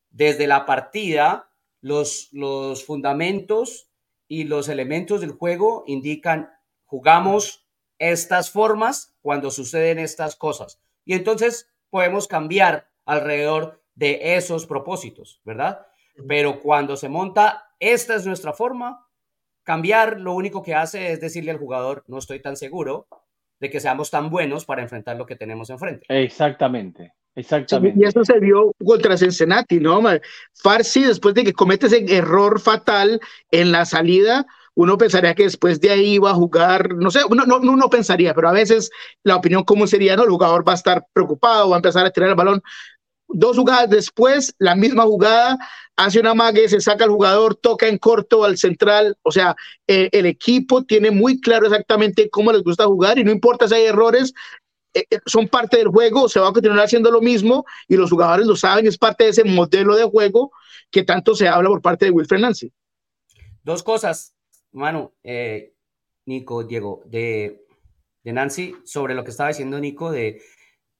desde la partida, los, los fundamentos y los elementos del juego indican jugamos estas formas cuando suceden estas cosas. Y entonces podemos cambiar alrededor de esos propósitos, ¿verdad? Pero cuando se monta, esta es nuestra forma, cambiar lo único que hace es decirle al jugador, no estoy tan seguro de que seamos tan buenos para enfrentar lo que tenemos enfrente. Exactamente. Exactamente. y eso se vio contra Cincinnati, ¿no? Farsi, después de que comete ese error fatal en la salida, uno pensaría que después de ahí iba a jugar, no sé, uno no, no, pensaría, pero a veces la opinión común sería, no, el jugador va a estar preocupado, va a empezar a tirar el balón. Dos jugadas después, la misma jugada, hace una mague, se saca el jugador, toca en corto al central, o sea, eh, el equipo tiene muy claro exactamente cómo les gusta jugar y no importa si hay errores, son parte del juego, se va a continuar haciendo lo mismo y los jugadores lo saben, es parte de ese modelo de juego que tanto se habla por parte de Wilfred Nancy. Dos cosas, Manu, eh, Nico, Diego, de, de, Nancy, sobre lo que estaba diciendo Nico, de,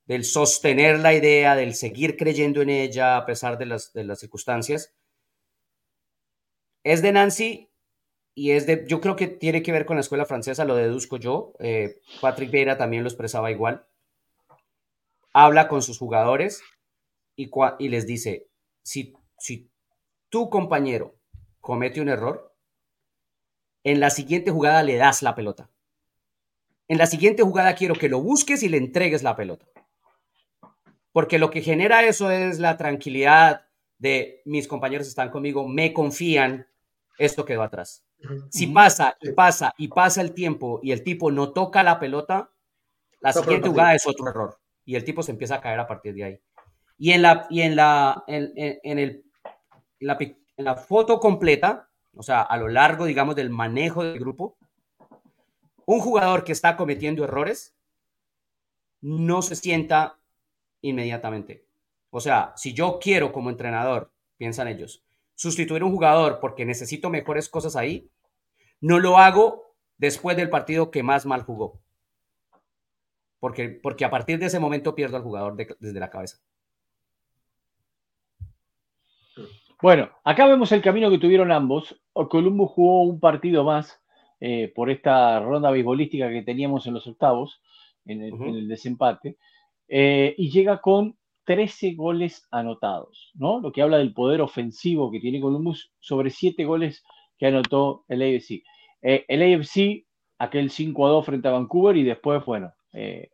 del sostener la idea, del seguir creyendo en ella a pesar de las, de las circunstancias. Es de Nancy y es de, yo creo que tiene que ver con la escuela francesa, lo deduzco yo. Eh, Patrick Vieira también lo expresaba igual. Habla con sus jugadores y, y les dice, si, si tu compañero comete un error, en la siguiente jugada le das la pelota. En la siguiente jugada quiero que lo busques y le entregues la pelota. Porque lo que genera eso es la tranquilidad de mis compañeros están conmigo, me confían, esto quedó atrás. Si pasa y pasa y pasa el tiempo y el tipo no toca la pelota, la siguiente jugada es otro error y el tipo se empieza a caer a partir de ahí. Y en la, y en la, en, el, en la foto completa, o sea, a lo largo, digamos, del manejo del grupo, un jugador que está cometiendo errores no se sienta inmediatamente. O sea, si yo quiero como entrenador, piensan ellos, sustituir un jugador porque necesito mejores cosas ahí, no lo hago después del partido que más mal jugó. Porque, porque a partir de ese momento pierdo al jugador desde la cabeza. Bueno, acá vemos el camino que tuvieron ambos. Columbus jugó un partido más eh, por esta ronda beisbolística que teníamos en los octavos, en el, desempate, eh, y llega con 13 goles anotados, ¿no? Lo que habla del poder ofensivo que tiene Columbus sobre 7 goles que anotó el AFC. Eh, el AFC, aquel 5 a 2 frente a Vancouver y después, bueno, eh,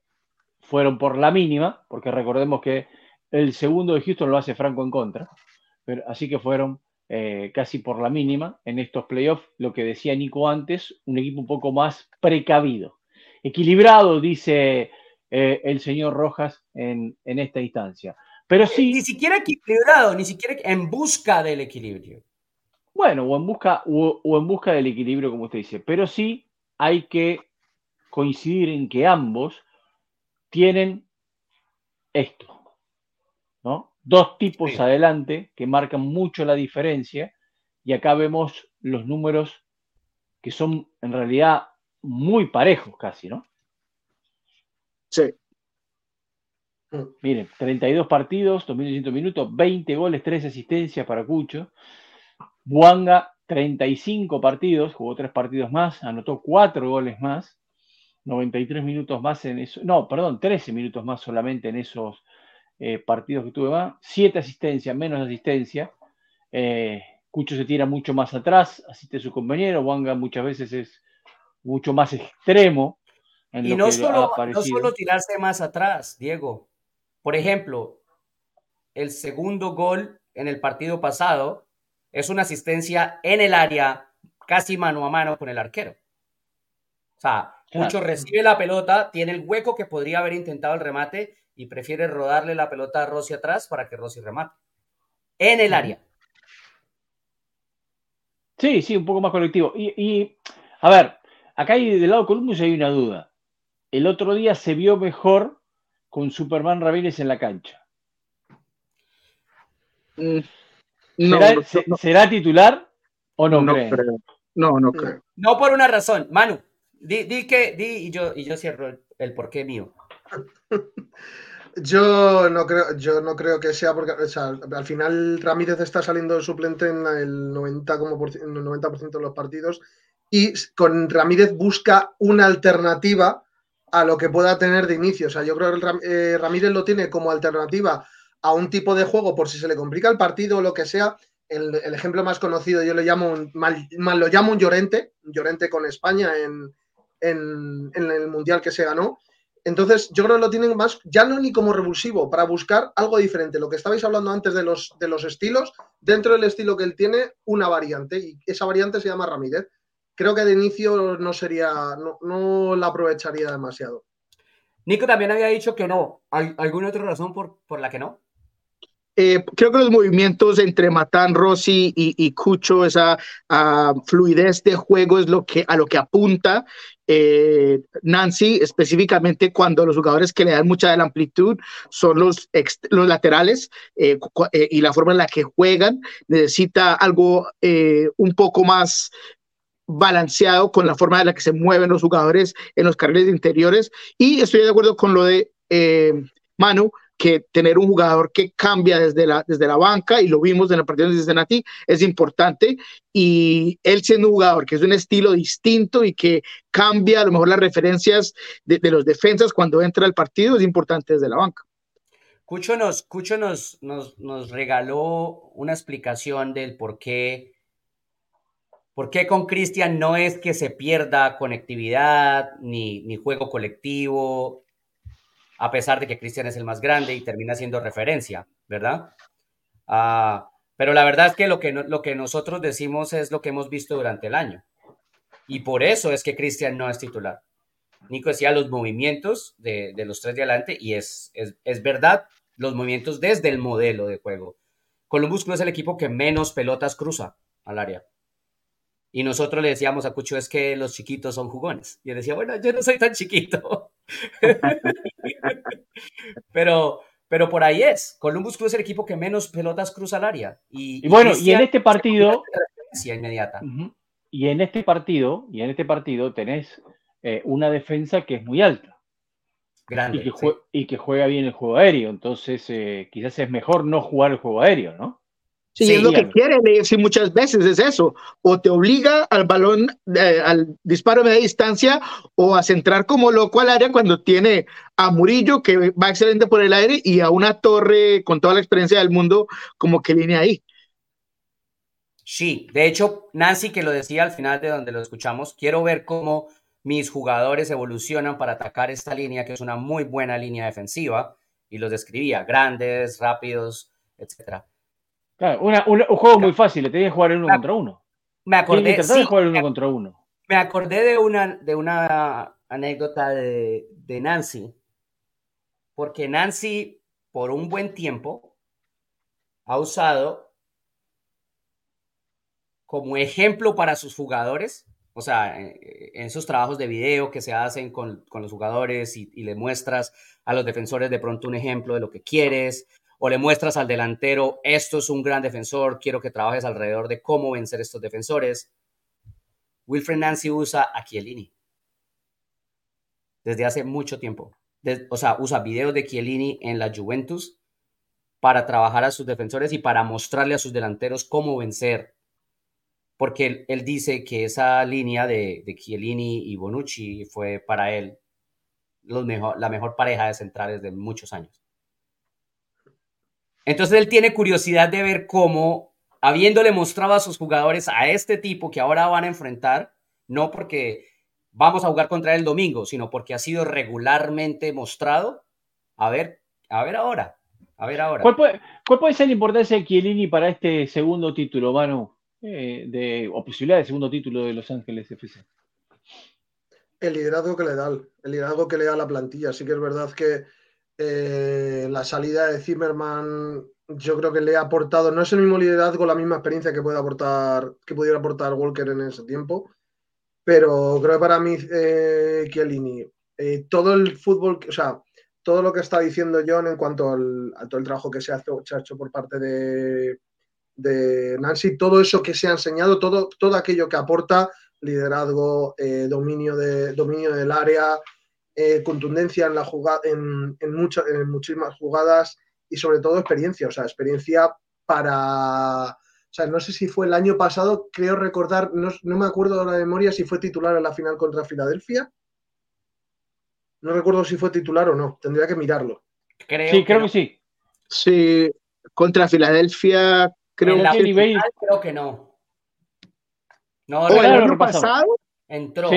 fueron por la mínima, porque recordemos que el segundo de Houston lo hace Franco en contra, así que fueron eh, casi por la mínima en estos playoffs, lo que decía Nico antes, un equipo un poco más precavido, equilibrado, dice el señor Rojas en, esta instancia. Pero sí. Ni siquiera equilibrado, ni siquiera en busca del equilibrio. Bueno, o en busca, o, en busca del equilibrio, como usted dice. Pero sí hay que coincidir en que ambos tienen esto, ¿no? dos tipos adelante que marcan mucho la diferencia y acá vemos los números que son en realidad muy parejos casi, ¿no? Sí. Miren, 32 partidos, 2.200 minutos, 20 goles, 3 asistencias para Cucho. Buanga, 35 partidos, jugó 3 partidos más, anotó 4 goles más, 93 minutos más en eso, no, perdón, 13 minutos más solamente en esos eh, partidos que tuve más, 7 asistencias, menos asistencia. Eh, Cucho se tira mucho más atrás, asiste a su compañero, Buanga muchas veces es mucho más extremo. En y no, solo, no solo tirarse más atrás, Diego. Por ejemplo, el segundo gol en el partido pasado es una asistencia en el área, casi mano a mano con el arquero. O sea, Mucho recibe la pelota, tiene el hueco que podría haber intentado el remate y prefiere rodarle la pelota a Rossi atrás para que Rossi remate. En el área. Sí, sí, un poco más colectivo. Y, a ver, acá hay, del lado de Columbus hay una duda. El otro día se vio mejor con Superman Ramírez en la cancha. Mm, ¿Será, titular o no, no creo? No, no creo. No por una razón. Manu, di, que, di y yo, y yo cierro el, porqué mío. Yo no creo, yo no creo que sea porque al final Ramírez está saliendo de suplente en el 90%, como por, el 90 de los partidos y con Ramírez busca una alternativa a lo que pueda tener de inicio. O sea, yo creo que eh, Ramírez lo tiene como alternativa a un tipo de juego por si se le complica el partido o lo que sea. El, ejemplo más conocido yo le llamo un, mal, lo llamo un Llorente, Llorente con España en, en, el Mundial que se ganó. Entonces, yo creo que lo tienen más, ya no ni como revulsivo, para buscar algo diferente. Lo que estabais hablando antes de los, de los estilos, dentro del estilo que él tiene, una variante, y esa variante se llama Ramírez creo que de inicio no sería, no, la aprovecharía demasiado. Nico también había dicho que no. ¿Alguna otra razón por, por la que no? Eh, creo que los movimientos entre Matán, Rossi y, Cucho, esa ah, fluidez de juego es lo que, a lo que apunta eh, Nancy, específicamente cuando los jugadores que le dan mucha de la amplitud son los, los laterales eh, y la forma en la que juegan. Necesita algo un poco más balanceado con la forma en la que se mueven los jugadores en los carriles interiores. Y estoy de acuerdo con lo de eh, Manu, que tener un jugador que cambia desde la, desde la banca, y lo vimos en la partida de Cincinnati, es importante. Y él siendo un jugador que es un estilo distinto y que cambia a lo mejor las referencias de, los defensas cuando entra al partido, es importante desde la banca. Cucho nos, nos, nos, nos regaló una explicación del por qué ¿Por qué con Cristian no es que se pierda conectividad ni, ni juego colectivo, a pesar de que Cristian es el más grande y termina siendo referencia, ¿verdad? Ah, pero la verdad es que lo, que lo que nosotros decimos es lo que hemos visto durante el año. Y por eso es que Cristian no es titular. Nico decía los movimientos de, de los tres de adelante y es, es, es, verdad, los movimientos desde el modelo de juego. Columbus Crew es el equipo que menos pelotas cruza al área. Y nosotros le decíamos a Cucho, es que los chiquitos son jugones. Y él decía, bueno, yo no soy tan chiquito. pero, pero por ahí es. Columbus Crew es el equipo que menos pelotas cruza al área. Y, bueno, y en este partido... Inmediata. Y en este partido, y en este partido tenés eh, una defensa que es muy alta. Grande, y, que juega bien el juego aéreo. Entonces, eh, quizás es mejor no jugar el juego aéreo, ¿no? Sí, es lo que quiere decir muchas veces, es eso. O te obliga al balón, eh, al disparo a media distancia, o a centrar como loco al área cuando tiene a Murillo, que va excelente por el aire, y a una torre con toda la experiencia del mundo, como que viene ahí. Sí, de hecho, Nancy, que lo decía al final de donde lo escuchamos, quiero ver cómo mis jugadores evolucionan para atacar esta línea, que es una muy buena línea defensiva, y los describía, grandes, rápidos, etcétera un juego muy fácil, le tenías que jugar en uno contra uno. Me acordé. de jugar uno contra uno. Me acordé de una, de una anécdota de, de Nancy, porque Nancy, por un buen tiempo, ha usado como ejemplo para sus jugadores, o sea, en, sus trabajos de video que se hacen con, con los jugadores y, y, le muestras a los defensores de pronto un ejemplo de lo que quieres, o le muestras al delantero, esto es un gran defensor, quiero que trabajes alrededor de cómo vencer estos defensores. Wilfred Nancy usa a Chiellini desde hace mucho tiempo. o sea, usa videos de Chiellini en la Juventus para trabajar a sus defensores y para mostrarle a sus delanteros cómo vencer. Porque él, dice que esa línea de, de, Chiellini y Bonucci fue para él la mejor pareja de centrales de muchos años. Entonces él tiene curiosidad de ver cómo, habiéndole mostrado a sus jugadores a este tipo que ahora van a enfrentar, no porque vamos a jugar contra él el domingo, sino porque ha sido regularmente mostrado. A ver, a ver ahora. A ver ahora. ¿Cuál puede, ser la importancia de Chiellini para este segundo título, Manu? Eh, de, o posibilidad de segundo título de Los Ángeles FC. El liderazgo que le da, el liderazgo que le da a la plantilla. Sí que es verdad que eh, la salida de Zimmerman yo creo que le ha aportado, no es el mismo liderazgo, la misma experiencia que puede aportar, que pudiera aportar Walker en ese tiempo, pero creo que para mí, eh, Chiellini, eh, todo el fútbol, o sea, todo lo que está diciendo John en cuanto al, a todo el trabajo que se ha, hecho por parte de, de, Nancy, todo eso que se ha enseñado, todo, todo aquello que aporta liderazgo, eh, dominio, de, dominio del área, contundencia en, la jugada, en, en, en muchísimas jugadas y sobre todo experiencia, o sea, experiencia para o sea, no sé si fue el año pasado, creo recordar, no, me acuerdo de la memoria si fue titular en la final contra Filadelfia. No recuerdo si fue titular o no, tendría que mirarlo. sí, creo que sí. Sí, contra Filadelfia, creo, que, creo que no. No, el año pasado? Entró.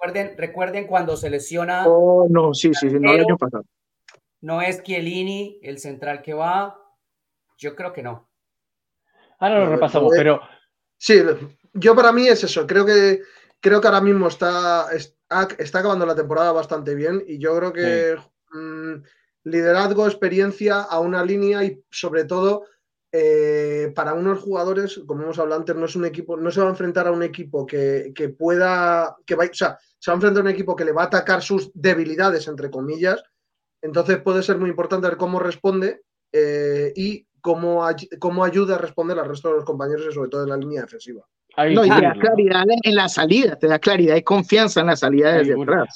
Recuerden, recuerden cuando se lesiona. Oh, no, sí, sí, sí, no el año pasado. No es Chiellini el central que va. Yo creo que no. Ahora lo repasamos, pero. Sí, yo para mí es eso. Creo que, creo que ahora mismo está, está acabando la temporada bastante bien y yo creo que mm, liderazgo, experiencia a una línea y sobre todo eh, para unos jugadores, como hemos hablado antes, no es un equipo, no se va a enfrentar a un equipo que, pueda, que o sea, se va a enfrentar a un equipo que le va a atacar sus debilidades, entre comillas. Entonces puede ser muy importante ver cómo responde eh, y cómo, cómo ayuda a responder al resto de los compañeros y sobre todo en la línea defensiva. no, y te da claridad en la salida, te da claridad y confianza en la salida desde atrás.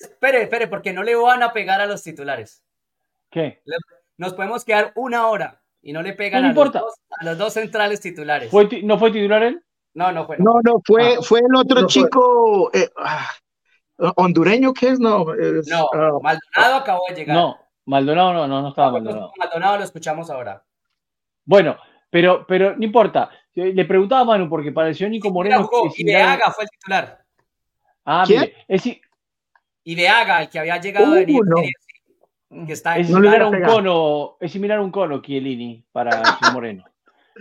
Espere, espere, porque no le van a pegar a los titulares. ¿Qué? nos podemos quedar una hora y no le pegan a, los dos, a, los dos, centrales titulares. ¿No fue titular él? No, no fue. No, no, fue, ah. fue el otro chico eh, ah, hondureño que es, no. no, ah. Maldonado acabó de llegar. No, Maldonado no, no, no estaba Maldonado. Maldonado lo escuchamos ahora. Bueno, pero, pero no importa. Le preguntaba a Manu porque pareció Nico Moreno. y Ideaga fue el titular. Ah, mire. Es, Ideaga, el que había llegado de uh, que está es similar a un cono, es similar a un cono Chiellini para Moreno.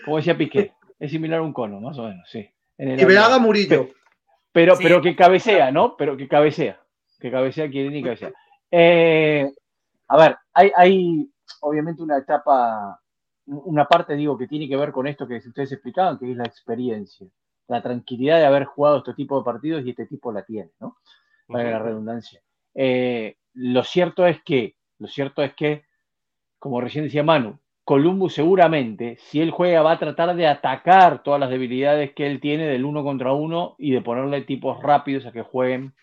Como decía Piqué, es similar a un cono, más o menos, sí. Ideaga Murillo. Pero, pero, que cabecea, ¿no? Pero que cabecea. Que cabecea Chiellini cabecea. Eh, a ver, hay, obviamente una etapa, una parte, digo, que tiene que ver con esto que ustedes explicaban, que es la experiencia, la tranquilidad de haber jugado este tipo de partidos y este tipo la tiene, ¿no? Para la redundancia. Eh, lo cierto es que, lo cierto es que, como recién decía Manu, Columbus seguramente, si él juega, va a tratar de atacar todas las debilidades que él tiene del uno contra uno y de ponerle tipos rápidos a que jueguen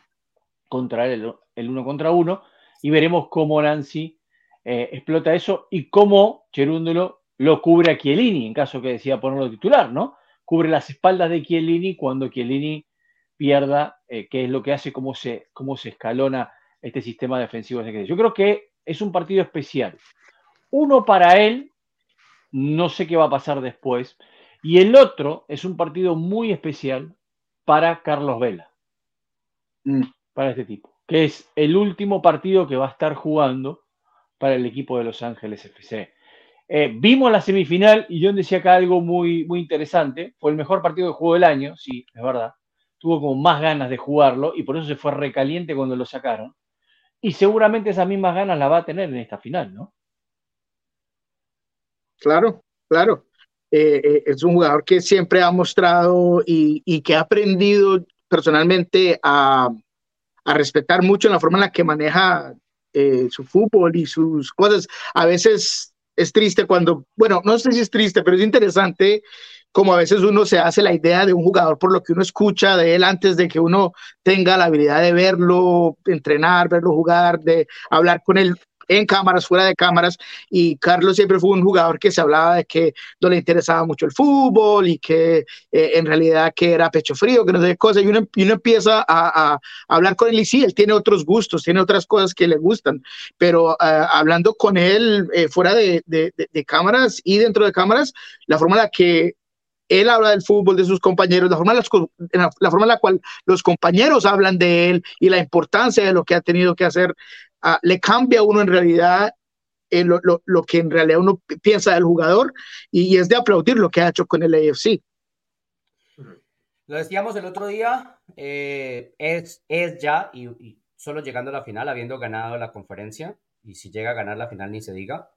contra él el uno contra uno y veremos cómo Nancy eh, explota eso y cómo Cherúndulo lo cubre a Chiellini, en caso que decida ponerlo titular, ¿no? Cubre las espaldas de Chiellini cuando Chiellini pierda, eh, qué es lo que hace, cómo se, cómo se escalona este sistema defensivo. Yo creo que es un partido especial. Uno para él, no sé qué va a pasar después, y el otro es un partido muy especial para Carlos Vela, mm. para este tipo que es el último partido que va a estar jugando para el equipo de Los Ángeles FC. Eh, vimos la semifinal y yo decía acá algo muy, muy interesante. Fue el mejor partido de juego del año, sí, es verdad. Tuvo como más ganas de jugarlo y por eso se fue recaliente cuando lo sacaron. Y seguramente esas mismas ganas la va a tener en esta final, ¿no? Claro, claro. Eh, eh, es un jugador que siempre ha mostrado y que ha aprendido personalmente a, a respetar mucho la forma en la que maneja eh, su fútbol y sus cosas. A veces es triste cuando, bueno, no sé si es triste, pero es interesante como a veces uno se hace la idea de un jugador por lo que uno escucha de él antes de que uno tenga la habilidad de verlo, entrenar, verlo jugar, de hablar con él en cámaras, fuera de cámaras, y Carlos siempre fue un jugador que se hablaba de que no le interesaba mucho el fútbol y que eh, en realidad que era pecho frío, que no sé qué cosas, y uno, empieza a, hablar con él y sí, él tiene otros gustos, tiene otras cosas que le gustan, pero eh, hablando con él eh, fuera de, de, cámaras y dentro de cámaras, la forma en la que él habla del fútbol, de sus compañeros, la forma, la, forma en la cual los compañeros hablan de él y la importancia de lo que ha tenido que hacer, le cambia a uno en realidad eh, lo, lo, que en realidad uno piensa del jugador y, es de aplaudir lo que ha hecho con el AFC. Lo decíamos el otro día, eh, es, es ya, y, y, solo llegando a la final, habiendo ganado la conferencia, y si llega a ganar la final ni se diga,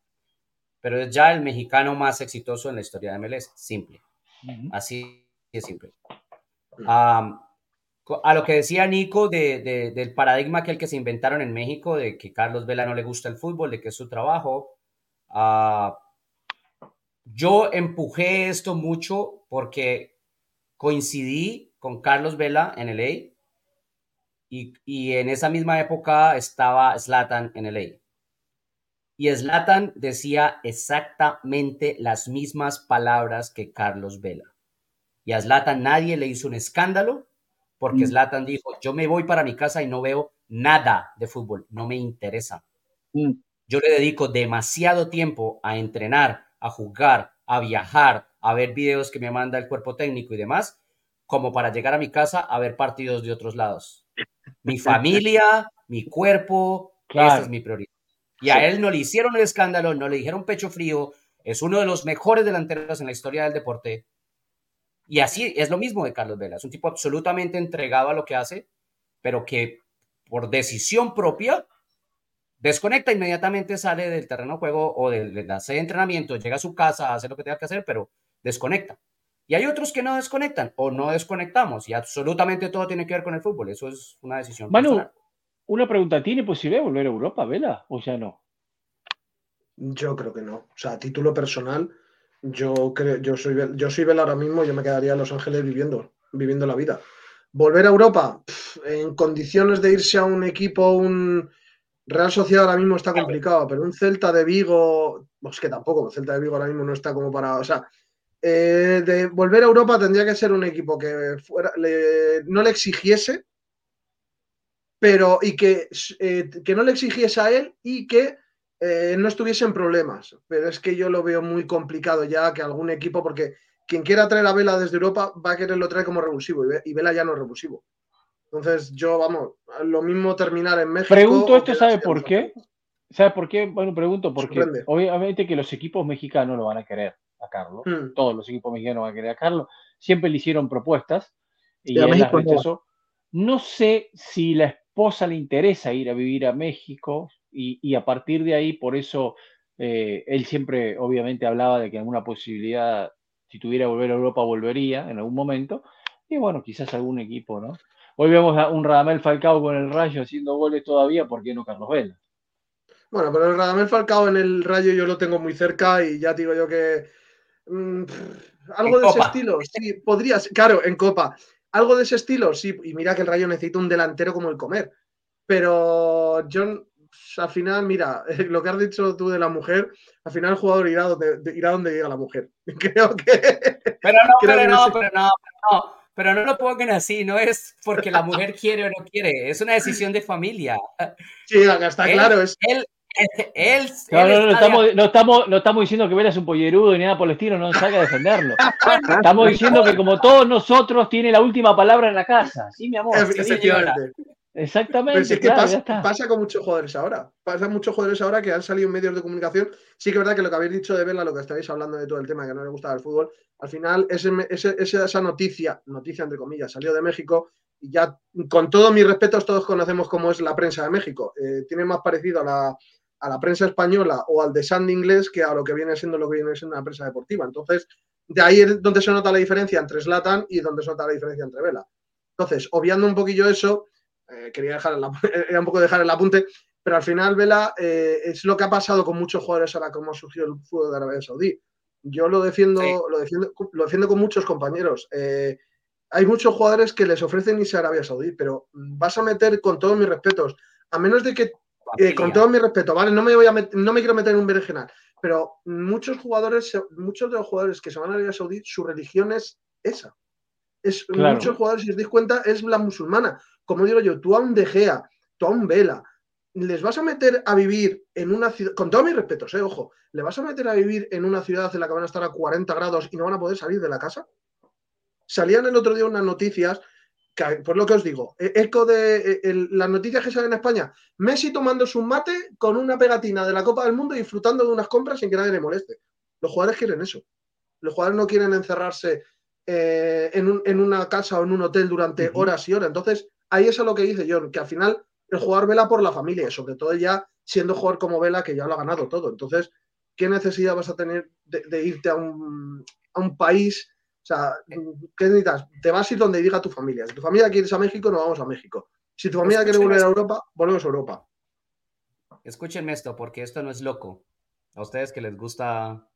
pero es ya el mexicano más exitoso en la historia de MLS, simple. Así de simple. A lo que decía Nico de, del paradigma que el que se inventaron en México, de que Carlos Vela no le gusta el fútbol, de que es su trabajo. Ah, yo empujé esto mucho porque coincidí con Carlos Vela en LA y, y en esa misma época estaba Slatan en LA. Y Slatan decía exactamente las mismas palabras que Carlos Vela. Y a Slatan nadie le hizo un escándalo porque Slatan mm. dijo, yo me voy para mi casa y no veo nada de fútbol, no me interesa. Mm. Yo le dedico demasiado tiempo a entrenar, a jugar, a viajar, a ver videos que me manda el cuerpo técnico y demás, como para llegar a mi casa a ver partidos de otros lados. Mi familia, mi cuerpo, esa es mi prioridad. Y a él no le hicieron el escándalo, no le dijeron pecho frío. Es uno de los mejores delanteros en la historia del deporte. Y así es lo mismo de Carlos Vela. Es un tipo absolutamente entregado a lo que hace, pero que por decisión propia desconecta inmediatamente, sale del terreno de juego o de, la sede de entrenamiento, llega a su casa, hace lo que tenga que hacer, pero desconecta. Y hay otros que no desconectan o no desconectamos y absolutamente todo tiene que ver con el fútbol. Eso es una decisión. Manu, una pregunta, ¿tiene posibilidad de volver a Europa, Vela? ¿O ya no? Yo creo que no. O sea, a título personal, yo creo, yo soy, yo soy Vela ahora mismo, yo me quedaría en Los Ángeles viviendo, viviendo la vida. Volver a Europa, en condiciones de irse a un equipo, un Real Sociedad ahora mismo está complicado, pero un Celta de Vigo, pues que tampoco, el Celta de Vigo ahora mismo no está como para, o sea, eh, de volver a Europa tendría que ser un equipo que fuera, no le exigiese pero y que, eh, que no le exigiese a él y que eh, no estuviese en problemas. Pero es que yo lo veo muy complicado ya que algún equipo, porque quien quiera traer a Vela desde Europa va a quererlo traer como revulsivo y Vela ya no es revulsivo. Entonces yo, vamos, lo mismo terminar en México. Pregunto esto, ¿sabe por qué? ¿Sabe por qué? Bueno, pregunto porque obviamente que los equipos mexicanos lo van a querer a Carlos. Hmm. Todos los equipos mexicanos van a querer a Carlos. Siempre le hicieron propuestas y, él las rechazó. No sé si la esposa le interesa ir a vivir a México y, a partir de ahí, por eso eh, él siempre obviamente hablaba de que alguna posibilidad, si tuviera que volver a Europa, volvería en algún momento. Y bueno, quizás algún equipo, ¿no? Hoy vemos a un Radamel Falcao con el Rayo haciendo goles todavía, ¿por qué no Carlos Vela? Bueno, pero el Radamel Falcao en el Rayo yo lo tengo muy cerca y ya digo yo que mm, algo de ese estilo, sí, podrías, claro, en Copa. Algo de ese estilo, sí, y mira que el Rayo necesita un delantero como el comer. Pero John, al final, mira, lo que has dicho tú de la mujer, al final el jugador irá donde, irá donde llega la mujer. Creo que. Pero no, pero, no pero no, pero no, pero no lo pongan así, no es porque la mujer quiere o no quiere, es una decisión de familia. Sí, acá está claro. Es... Él, él, no, no, no, estamos, no, estamos, no estamos diciendo que Vela es un pollerudo ni nada por el estilo, no salga a defenderlo. Estamos diciendo que como todos nosotros tiene la última palabra en la casa. Sí, mi amor. Exactamente. pasa, con muchos jugadores ahora. Pasa con muchos jugadores ahora que han salido en medios de comunicación. Sí que es verdad que lo que habéis dicho de Vela, lo que estáis hablando de todo el tema que no le gusta el fútbol, al final ese, esa noticia, noticia entre comillas, salió de México y ya con todos mis respetos todos conocemos cómo es la prensa de México. Eh, tiene más parecido a la, a la prensa española o al de Sand inglés que a lo que viene siendo lo que viene siendo una prensa deportiva. Entonces, de ahí es donde se nota la diferencia entre Slatan y donde se nota la diferencia entre Vela. Entonces, obviando un poquillo eso, eh, quería dejar era un poco dejar el apunte, pero al final Vela eh, es lo que ha pasado con muchos jugadores ahora como ha surgido el fútbol de Arabia Saudí. Yo lo defiendo, lo defiendo, lo defiendo con muchos compañeros. Eh, hay muchos jugadores que les ofrecen irse a Arabia Saudí, pero vas a meter con todos mis respetos, a menos de que, eh, con todo mi respeto, ¿vale? No me, voy a no me quiero meter en un berenjenal, pero muchos jugadores, muchos de los jugadores que se van a Arabia Saudí, su religión es esa. Es, Muchos jugadores, si os dais cuenta, es la musulmana. Como digo yo, tú a un De Gea, tú a un Vela, les vas a meter a vivir en una ciudad, con todos mis respetos, eh, ojo, le vas a meter a vivir en una ciudad en la que van a estar a 40 grados y no van a poder salir de la casa. Salían el otro día unas noticias, por lo que os digo, e, eco de e, las noticias que salen en España, Messi tomando su mate con una pegatina de la Copa del Mundo y disfrutando de unas compras sin que nadie le moleste. Los jugadores quieren eso. Los jugadores no quieren encerrarse eh, en, una casa o en un hotel durante horas y horas. Entonces, ahí es a lo que dice John, que al final el jugador vela por la familia y sobre todo ya siendo jugador como Vela que ya lo ha ganado todo. Entonces, ¿qué necesidad vas a tener de, irte a un, país? O sea, ¿qué necesitas? Te vas a ir donde diga tu familia. Si tu familia quiere ir a México, no vamos a México. Si tu familia quiere volver a Europa, volvemos a Europa. Escúchenme esto, porque esto no es loco. A ustedes que les gusta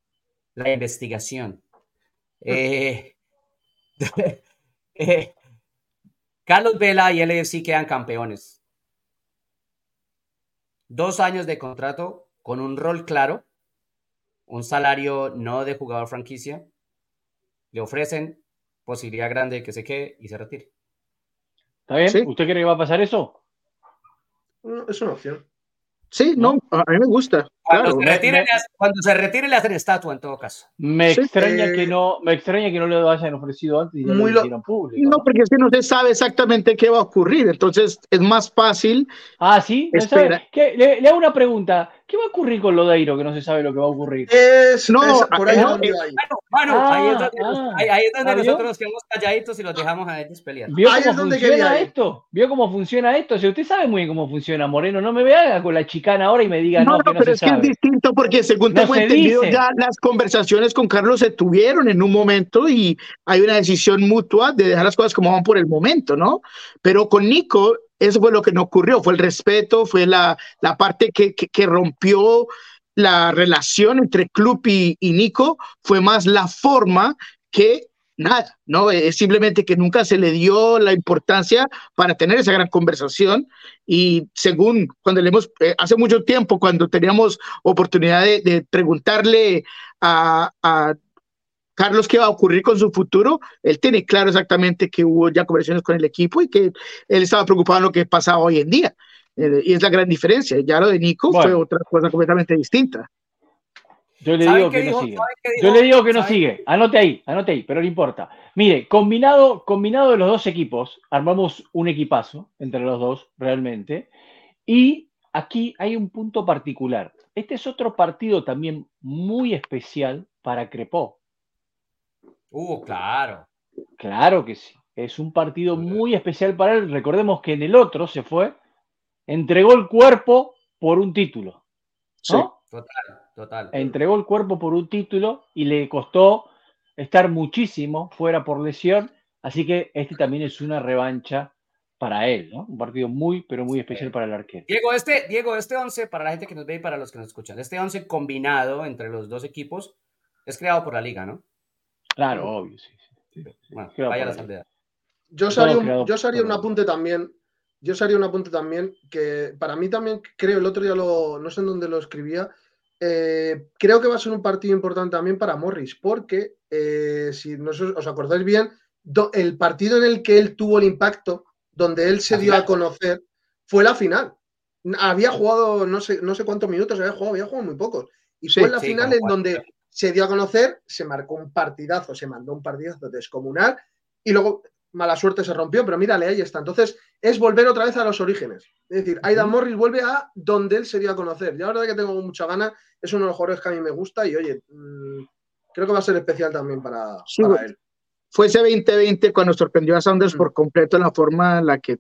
la investigación. Eh, eh, Carlos Vela y LFC quedan campeones dos años de contrato con un rol claro, un salario no de jugador franquicia, le ofrecen posibilidad grande de que se quede y se retire. ¿Está bien? ¿Usted cree que va a pasar eso? Es una opción. Sí, no, a mí me gusta. Cuando, se, retire, cuando se retire le hacen estatua en todo caso. Me extraña que no, me extraña que no le hayan ofrecido antes y ya Muy lo, público. No, porque es que no se sabe exactamente qué va a ocurrir, entonces es más fácil. Ah, sí. Le, le, hago una pregunta. ¿Qué va a ocurrir con Lodeiro que no se sabe lo que va a ocurrir? Es, no, por ahí no, ahí es donde, ah, ahí, es donde nosotros nos quedamos calladitos y los dejamos a ellos pelear. ¿Vio cómo funciona esto? ¿Vio cómo funciona esto? Si usted sabe muy bien cómo funciona, Moreno, no me vea con la chicana ahora y me diga no, no, que no pero es que es distinto porque según tengo entendido ya las conversaciones con Carlos se tuvieron en un momento y hay una decisión mutua de dejar las cosas como van por el momento, ¿no? Pero con Nico eso fue lo que no ocurrió, fue el respeto, fue la, la parte que, que, rompió la relación entre club y, Nico, fue más la forma que nada, ¿no? Es simplemente que nunca se le dio la importancia para tener esa gran conversación y según cuando le hemos, eh, hace mucho tiempo, cuando teníamos oportunidad de, preguntarle a, Carlos qué va a ocurrir con su futuro, él tiene claro exactamente que hubo ya conversaciones con el equipo y que él estaba preocupado en lo que pasa hoy en día. Eh, y es la gran diferencia. Ya lo de Nico fue otra cosa completamente distinta. Yo le digo que no sigue. Yo le digo que no sigue. Anote ahí, anote ahí, pero no importa. Mire, combinado, combinado de los dos equipos, armamos un equipazo entre los dos, realmente. Y aquí hay un punto particular. Este es otro partido también muy especial para Crepó. Uh, claro. Claro que sí. Es un partido muy especial para él. Recordemos que en el otro se fue, entregó el cuerpo por un título. Sí, total, total. Entregó el cuerpo por un título y le costó estar muchísimo fuera por lesión. Así que este también es una revancha para él, ¿no? Un partido muy, pero muy especial para el arquero. Diego, este, Diego, este 11, para la gente que nos ve y para los que nos escuchan, este 11 combinado entre los dos equipos es creado por la liga, ¿no? Claro, obvio, sí. Bueno, vaya la Yo haría un, yo un apunte también. Yo haría un apunte también que para mí también creo, el otro día lo, no sé en dónde lo escribía, eh, creo que va a ser un partido importante también para Morris, porque eh, si no os acordáis bien, el partido en el que él tuvo el impacto, donde él se dio a conocer, fue la final. Había jugado no sé, no sé cuántos minutos había jugado, había jugado muy pocos. Y fue la final en donde se dio a conocer, se marcó un partidazo, se mandó un partidazo descomunal y luego mala suerte se rompió, pero mírale, ahí está. Entonces, es volver otra vez a los orígenes. Es decir, Aidan Morris vuelve a donde él se dio a conocer. Ya la verdad que tengo mucha gana, es uno de los jugadores que a mí me gusta y oye, mm, creo que va a ser especial también para, él. Fue ese 2020 cuando sorprendió a Sanders mm. por completo en la forma en la que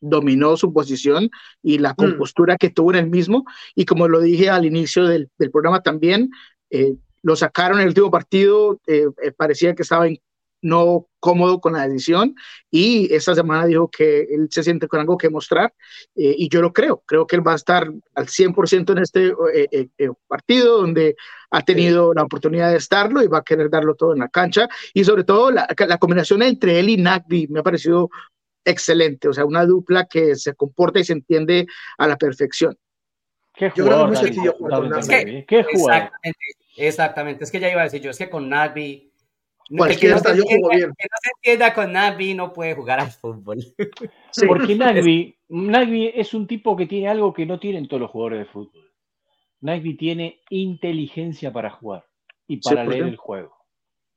dominó su posición y la mm. compostura que tuvo en el mismo. Y como lo dije al inicio del, programa también, eh, lo sacaron en el último partido, eh, eh, parecía que estaba no cómodo con la decisión y esta semana dijo que él se siente con algo que mostrar eh, y yo lo creo, creo que él va a estar al 100% en este eh, eh, partido donde ha tenido la oportunidad de estarlo y va a querer darlo todo en la cancha y sobre todo la, la combinación entre él y Nagby me ha parecido excelente, o sea, una dupla que se comporta y se entiende a la perfección. Qué jugador, yo creo que es muy sencillo jugar con Nagby. ¿Qué jugador? Exactamente, exactamente, es que ya iba a decir yo, es que con Nagby el que, no se entienda, que no se entienda con Nagby no puede jugar al fútbol. Porque Nagby, es un tipo que tiene algo que no tienen todos los jugadores de fútbol. Nagby tiene inteligencia para jugar y para leer el juego.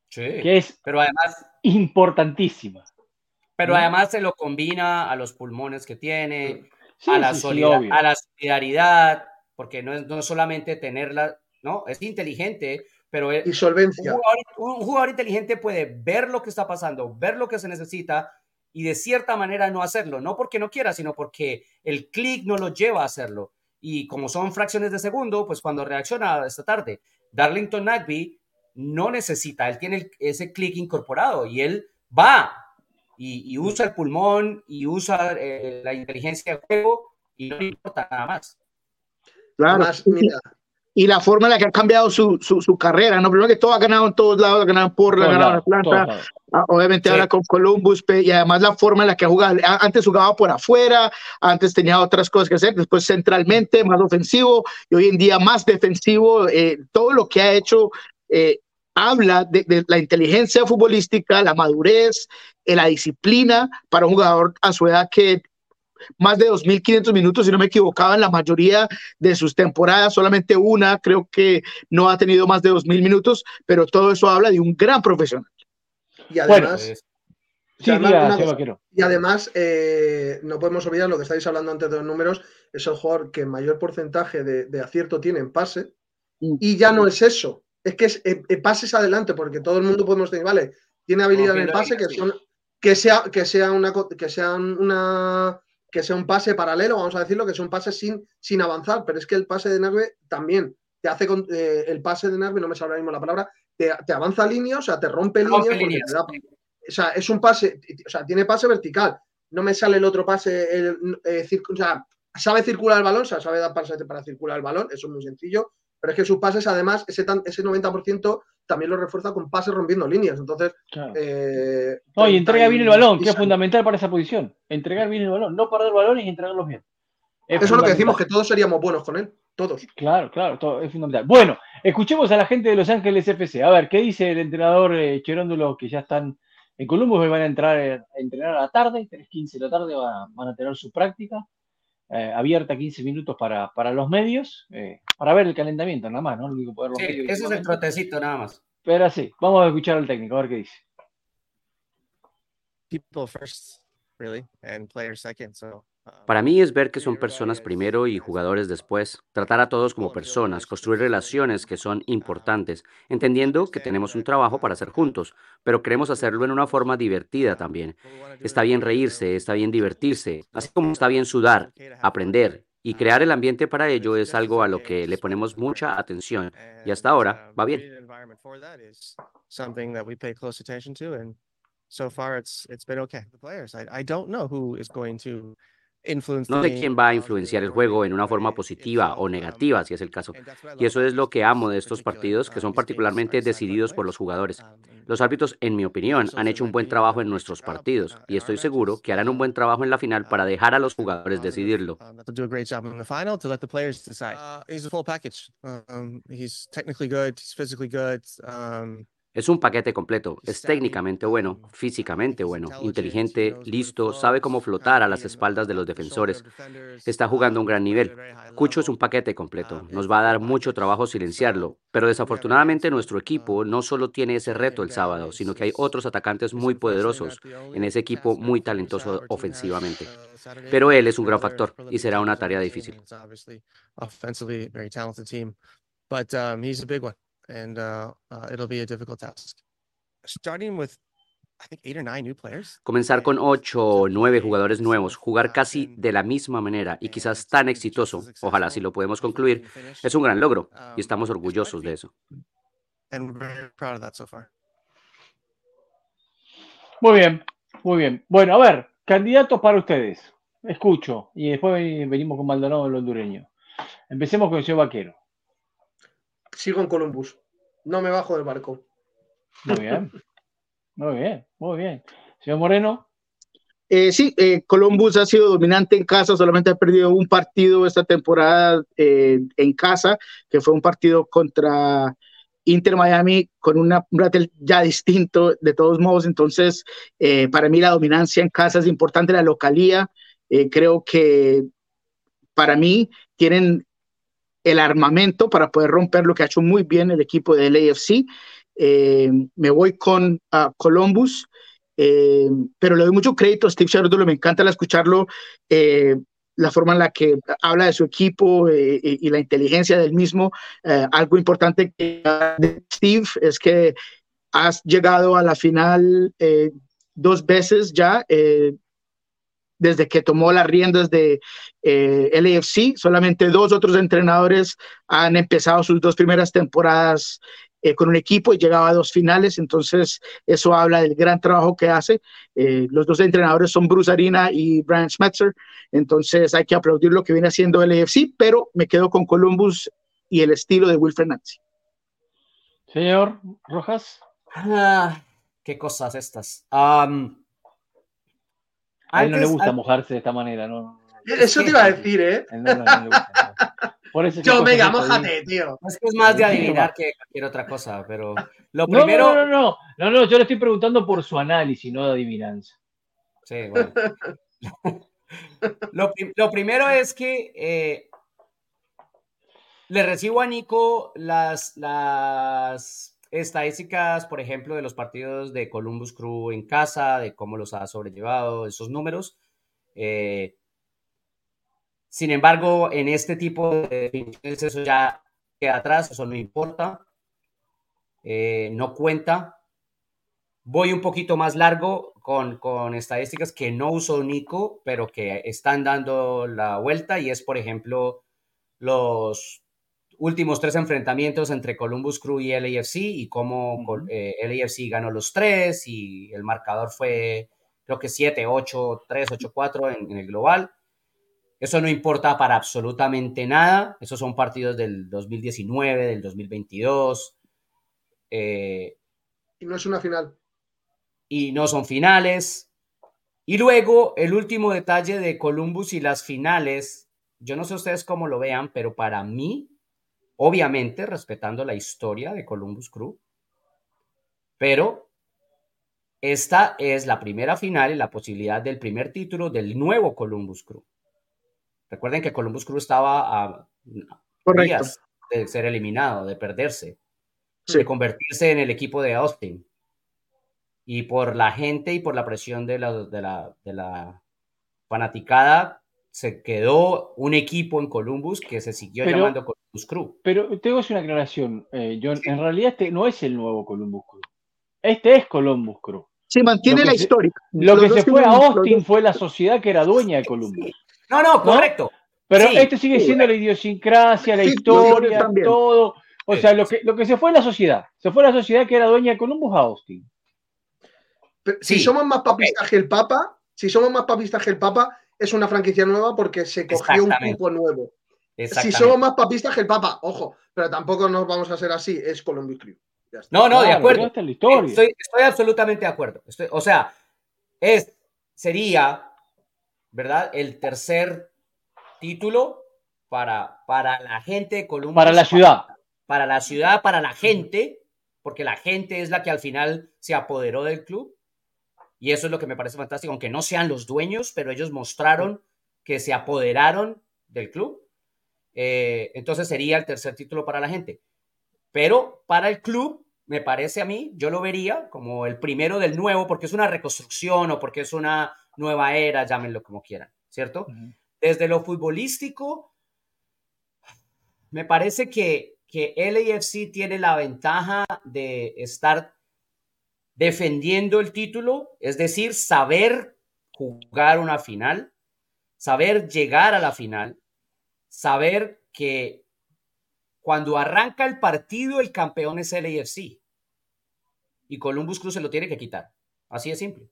Sí, que es pero además importantísima. Pero además se lo combina a los pulmones que tiene, a, la a la solidaridad, porque no es no solamente tenerla, no, es inteligente, pero y solvencia. Un jugador, inteligente puede ver lo que está pasando, ver lo que se necesita y de cierta manera no hacerlo, no porque no quiera, sino porque el clic no lo lleva a hacerlo. Y como son fracciones de segundo, pues cuando reacciona esta tarde, Darlington Nagby no necesita, él tiene ese clic incorporado y él va y, usa el pulmón y usa eh, la inteligencia de juego y no le importa nada más. Claro, mira, y la forma en la que ha cambiado su, su, carrera, ¿no? Primero que todo ha ganado en todos lados, ha ganado en Portland, ha ganado en Atlanta, ah, obviamente ahora con Columbus, y además la forma en la que ha jugado, antes jugaba por afuera, antes tenía otras cosas que hacer, después centralmente más ofensivo y hoy en día más defensivo, eh, todo lo que ha hecho eh, habla de, de, la inteligencia futbolística, la madurez, eh, la disciplina para un jugador a su edad que más de 2.500 minutos, si no me equivocaba, en la mayoría de sus temporadas, solamente una creo que no ha tenido más de 2.000 minutos, pero todo eso habla de un gran profesional. Y además... y además, eh, no podemos olvidar lo que estáis hablando antes de los números, es el jugador que mayor porcentaje de, acierto tiene en pase, mm. y ya no es eso, es que es eh, eh, pases adelante, porque todo el mundo podemos decir, vale, tiene habilidad en el pase, que, son, que, sea, que sea una, que sea una que sea un pase paralelo, vamos a decirlo, que sea un pase sin, sin avanzar, pero es que el pase de Narve también te hace, eh, el pase de Narve, no me sale ahora mismo la palabra, te, avanza línea, o sea, te rompe, línea. o sea, es un pase, o sea, tiene pase vertical, no me sale el otro pase, el, eh, o sea, sabe circular el balón, o sea, sabe dar pase para circular el balón, eso es muy sencillo, pero es que sus pases, además, ese, ese 90% también lo refuerza con pases rompiendo líneas. Entonces. Eh, no, y entrega bien el balón, que es fundamental para esa posición. Entregar bien el balón, no perder balón y entregarlos bien. Eso es lo que decimos, que todos seríamos buenos con él. Todos. Claro, claro, todo, es fundamental. Bueno, escuchemos a la gente de Los Ángeles FC. A ver, ¿qué dice el entrenador eh, Cheróndulo que ya están en Columbus? Van a entrar eh, a entrenar a la tarde, 3.15 de la tarde van a tener su práctica. Eh, abierta 15 minutos para, para los medios, eh, para ver el calentamiento nada más, ¿no? Lo único poder sí, ese es el trotecito nada más. Pero sí, vamos a escuchar al técnico, a ver qué dice. People first, really, and players second, so para mí es ver que son personas primero y jugadores después, tratar a todos como personas, construir relaciones que son importantes, entendiendo que tenemos un trabajo para hacer juntos, pero queremos hacerlo en una forma divertida también. Está bien reírse, está bien divertirse, así como está bien sudar, aprender y crear el ambiente para ello es algo a lo que le ponemos mucha atención y hasta ahora va bien. No sé quién va a influenciar el juego en una forma positiva o negativa, si es el caso. Y eso es lo que amo de estos partidos, que son particularmente decididos por los jugadores. Los árbitros, en mi opinión, han hecho un buen trabajo en nuestros partidos y estoy seguro que harán un buen trabajo en la final para dejar a los jugadores decidirlo. Es un paquete completo. Es técnicamente bueno, físicamente bueno, inteligente, listo, sabe cómo flotar a las espaldas de los defensores. Está jugando a un gran nivel. Cucho es un paquete completo. Nos va a dar mucho trabajo silenciarlo, pero desafortunadamente nuestro equipo no solo tiene ese reto el sábado, sino que hay otros atacantes muy poderosos en ese equipo muy talentoso ofensivamente. Pero él es un gran factor y será una tarea difícil and uh, uh, it'll be a difficult task. Starting with Comenzar con ocho o nueve jugadores nuevos, jugar casi de la misma manera y quizás tan exitoso, ojalá si lo podemos concluir, es un gran logro y estamos orgullosos de eso. Muy bien, muy bien. Bueno, a ver, candidatos para ustedes. Escucho y después venimos con Maldonado, el hondureño. Empecemos con el señor Vaquero. Sigo en Columbus. No me bajo del barco. Muy bien. Muy bien, muy bien. Señor Moreno. Eh, sí, eh, Columbus ha sido dominante en casa, solamente ha perdido un partido esta temporada eh, en casa, que fue un partido contra Inter Miami con una, un ya distinto de todos modos. Entonces, eh, para mí la dominancia en casa es importante, la localía. creo que para mí tienen el armamento para poder romper lo que ha hecho muy bien el equipo del AFC. me voy con uh, Columbus. Eh, pero le doy mucho crédito a Steve Sherwood, me encanta escucharlo, eh, la forma en la que habla de su equipo eh, y la inteligencia del mismo. algo importante de Steve es que has llegado a la final dos veces ya desde que tomó las riendas de LAFC. Solamente dos otros entrenadores han empezado sus dos primeras temporadas eh, con un equipo y llegaba a dos finales, entonces eso habla del gran trabajo que hace. Eh, los dos entrenadores son Bruce Arena y Brian Schmetzer, entonces hay que aplaudir lo que viene haciendo el pero me quedo con Columbus y el estilo de Wilfred Nancy. Señor Rojas. Ah, qué cosas estas. A él no le gusta mojarse de esta manera, ¿no? Eso te iba a decir, ¿eh? No, no, no le gusta. Yo, venga, mojate, tío. Es que es más de adivinar que cualquier otra cosa, pero lo primero. No, no, no, no, no, yo le estoy preguntando por su análisis, no de adivinanza. Sí, bueno. lo, primero es que eh, le recibo a Nico las, las estadísticas, por ejemplo, de los partidos de Columbus Crew en casa, de cómo los ha sobrellevado, esos números. Eh, sin embargo, en este tipo de definiciones eso ya queda atrás, eso no importa, eh, no cuenta. Voy un poquito más largo con, con estadísticas que no uso Nico, pero que están dando la vuelta y es, por ejemplo, los últimos tres enfrentamientos entre Columbus Crew y LAFC y cómo eh, LAFC ganó los tres y el marcador fue creo que 7, 8, 3, 8, 4 en el global. Eso no importa para absolutamente nada. Esos son partidos del 2019, del 2022. Eh, y no es una final. Y no son finales. Y luego, el último detalle de Columbus y las finales. Yo no sé ustedes cómo lo vean, pero para mí, obviamente, respetando la historia de Columbus Crew, pero esta es la primera final y la posibilidad del primer título del nuevo Columbus Crew. Recuerden que Columbus Crew estaba a días de ser eliminado, de perderse, de convertirse en el equipo de Austin. Y por la gente y por la presión de la, de la, de la fanaticada, se quedó un equipo en Columbus que se siguió llamando Columbus Crew. Pero tengo una aclaración, eh, John. En realidad este no es el nuevo Columbus Crew. Este es Columbus Crew. Se mantiene la historia. Lo que se fue a Austin fue la sociedad que era dueña de Columbus. No, no, correcto. Pero este sigue siendo la idiosincrasia, la historia, todo. O sea, lo que, lo que se fue en la sociedad. Se fue la sociedad que era dueña de Columbus a Austin. si somos más papistas que el Papa, si somos más papistas que el Papa, es una franquicia nueva porque se cogió un grupo nuevo. Si somos más papistas que el Papa, ojo, pero tampoco nos vamos a ser así, es Columbus Crew. No, no, de acuerdo. Estoy, estoy, absolutamente de acuerdo. o sea, es, sería ¿verdad? El tercer título para, para la gente de Colombia. Para la ciudad. Para, la ciudad, para la gente, porque la gente es la que al final se apoderó del club. Y eso es lo que me parece fantástico, aunque no sean los dueños, pero ellos mostraron que se apoderaron del club. Eh, entonces sería el tercer título para la gente. Pero para el club, me parece a mí, yo lo vería como el primero del nuevo, porque es una reconstrucción o porque es una nueva era, llámenlo como quieran, ¿cierto? Desde lo futbolístico, me parece que, que LAFC tiene la ventaja de estar defendiendo el título, es decir, saber jugar una final, saber llegar a la final, saber que cuando arranca el partido el campeón es LAFC y Columbus Cruz se lo tiene que quitar Así de simple.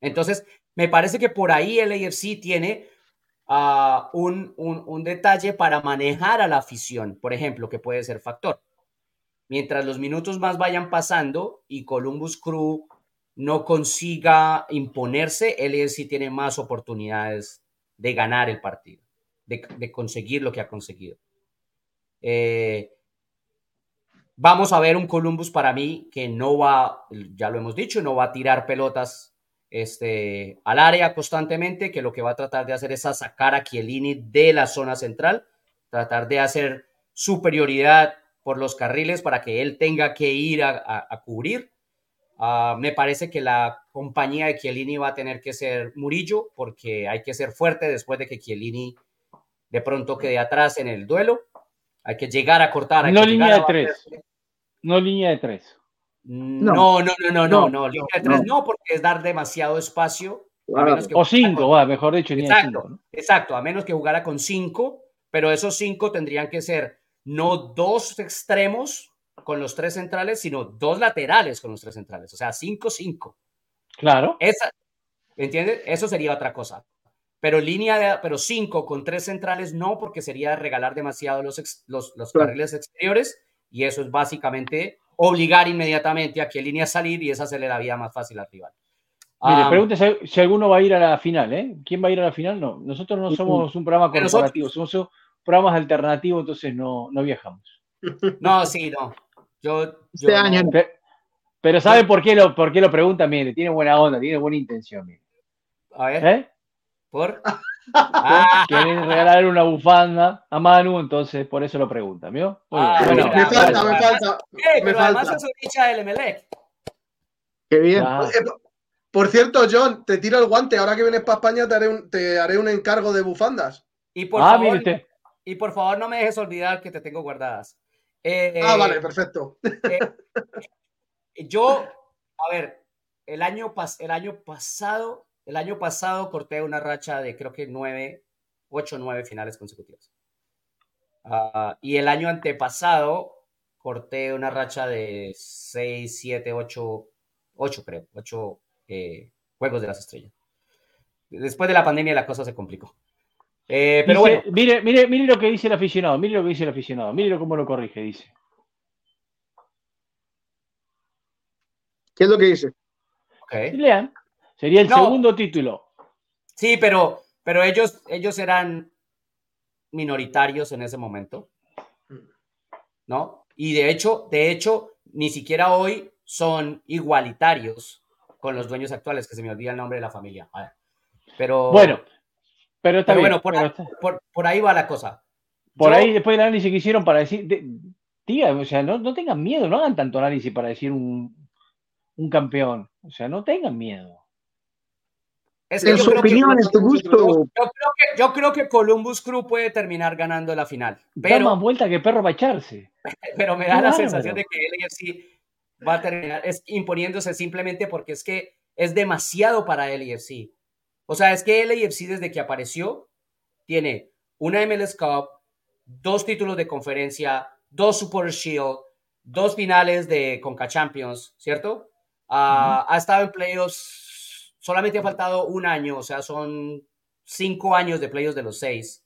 Entonces, me parece que por ahí el AFC tiene uh, un, un, un, detalle para manejar a la afición, por ejemplo, que puede ser factor. Mientras los minutos más vayan pasando y Columbus Crew no consiga imponerse, el AFC tiene más oportunidades de ganar el partido, de, conseguir lo que ha conseguido. Eh, vamos a ver un Columbus para mí que no va, ya lo hemos dicho, no va a tirar pelotas este, al área constantemente, que lo que va a tratar de hacer es sacar a Chiellini de la zona central, tratar de hacer superioridad por los carriles para que él tenga que ir a, a, a cubrir. Uh, me parece que la compañía de Chiellini va a tener que ser Murillo, porque hay que ser fuerte después de que Chiellini de pronto quede atrás en el duelo. Hay que llegar a cortar. no línea de tres. No línea de tres. No, no, no, no, no, no, línea de tres no, porque es dar demasiado espacio. A menos que o cinco, con... mejor dicho, línea exacto, cinco, ¿no? exacto, a menos que jugara con cinco, pero esos cinco tendrían que ser no dos extremos con los tres centrales, sino dos laterales con los tres centrales, o sea, cinco, cinco. Claro. Esa, ¿Entiendes? Eso sería otra cosa. Pero línea de, pero cinco con tres centrales no, porque sería regalar demasiado los, ex, los, los claro. carriles exteriores y eso es básicamente obligar inmediatamente a que línea salir y esa se le da vida más fácil al rival. Mire, um, pregúntese si alguno va a ir a la final, ¿eh? ¿Quién va a ir a la final? No, nosotros no somos un programa corporativo, nosotros... somos programas alternativos, entonces no, no viajamos. No, sí, no. Yo, yo este año. no. Pero, pero ¿sabe por qué, lo, por qué lo pregunta? Mire, tiene buena onda, tiene buena intención. Mire. A ver. ¿Eh? ¿Por? Ah. Quieren regalar una bufanda a Manu, entonces por eso lo pregunta, ¿vio? Ah, bueno, me falta, bueno, me falta. Me pero además falta. es un hincha del Emelec. Qué bien. Ah, Eh, Por cierto, John, te tiro el guante. Ahora que vienes para España te haré un, te haré un encargo de bufandas. Y por, ah, favor, y por favor, no me dejes olvidar que te tengo guardadas. Eh, Ah, vale, perfecto. eh, yo, a ver, el año, pas el año pasado, el año pasado corté una racha de creo que nueve, ocho, nueve finales consecutivas. Ah, y el año antepasado corté una racha de seis, siete, ocho, ocho creo, ocho eh, juegos de las estrellas. Después de la pandemia la cosa se complicó. Eh, pero Dice- bueno, mire, mire, mire lo que dice el aficionado, mire lo que dice el aficionado, mire cómo lo corrige, dice. ¿Qué es lo que dice? ok. Lean, sería el No. segundo título. Sí, pero, pero ellos, ellos eran minoritarios en ese momento, ¿no? Y de hecho, de hecho, ni siquiera hoy son igualitarios con los dueños actuales, que se me olvida el nombre de la familia. A ver. Pero Bueno, pero está pero bien. bueno, por, pero ahí, está- por- por ahí va la cosa. por Yo- ahí después del análisis que hicieron para decir, de- diga, o sea, no, no tengan miedo, no hagan tanto análisis para decir un, un campeón. O sea, no tengan miedo. Es que En su creo que- opinión, en tu gusto. yo creo que yo creo que Columbus Crew puede terminar ganando la final, Da pero más vuelta que perro para echarse. pero me da la sensación de que el AFC va a terminar es imponiéndose simplemente porque es que es demasiado para el AFC. O sea, es que el AFC desde que apareció tiene una MLS Cup, dos títulos de conferencia, dos Super Shield, dos finales de Conca Champions, ¿cierto? Ah, Ha estado en playoffs, solamente ha faltado un año, o sea, son cinco años de playoffs de los seis,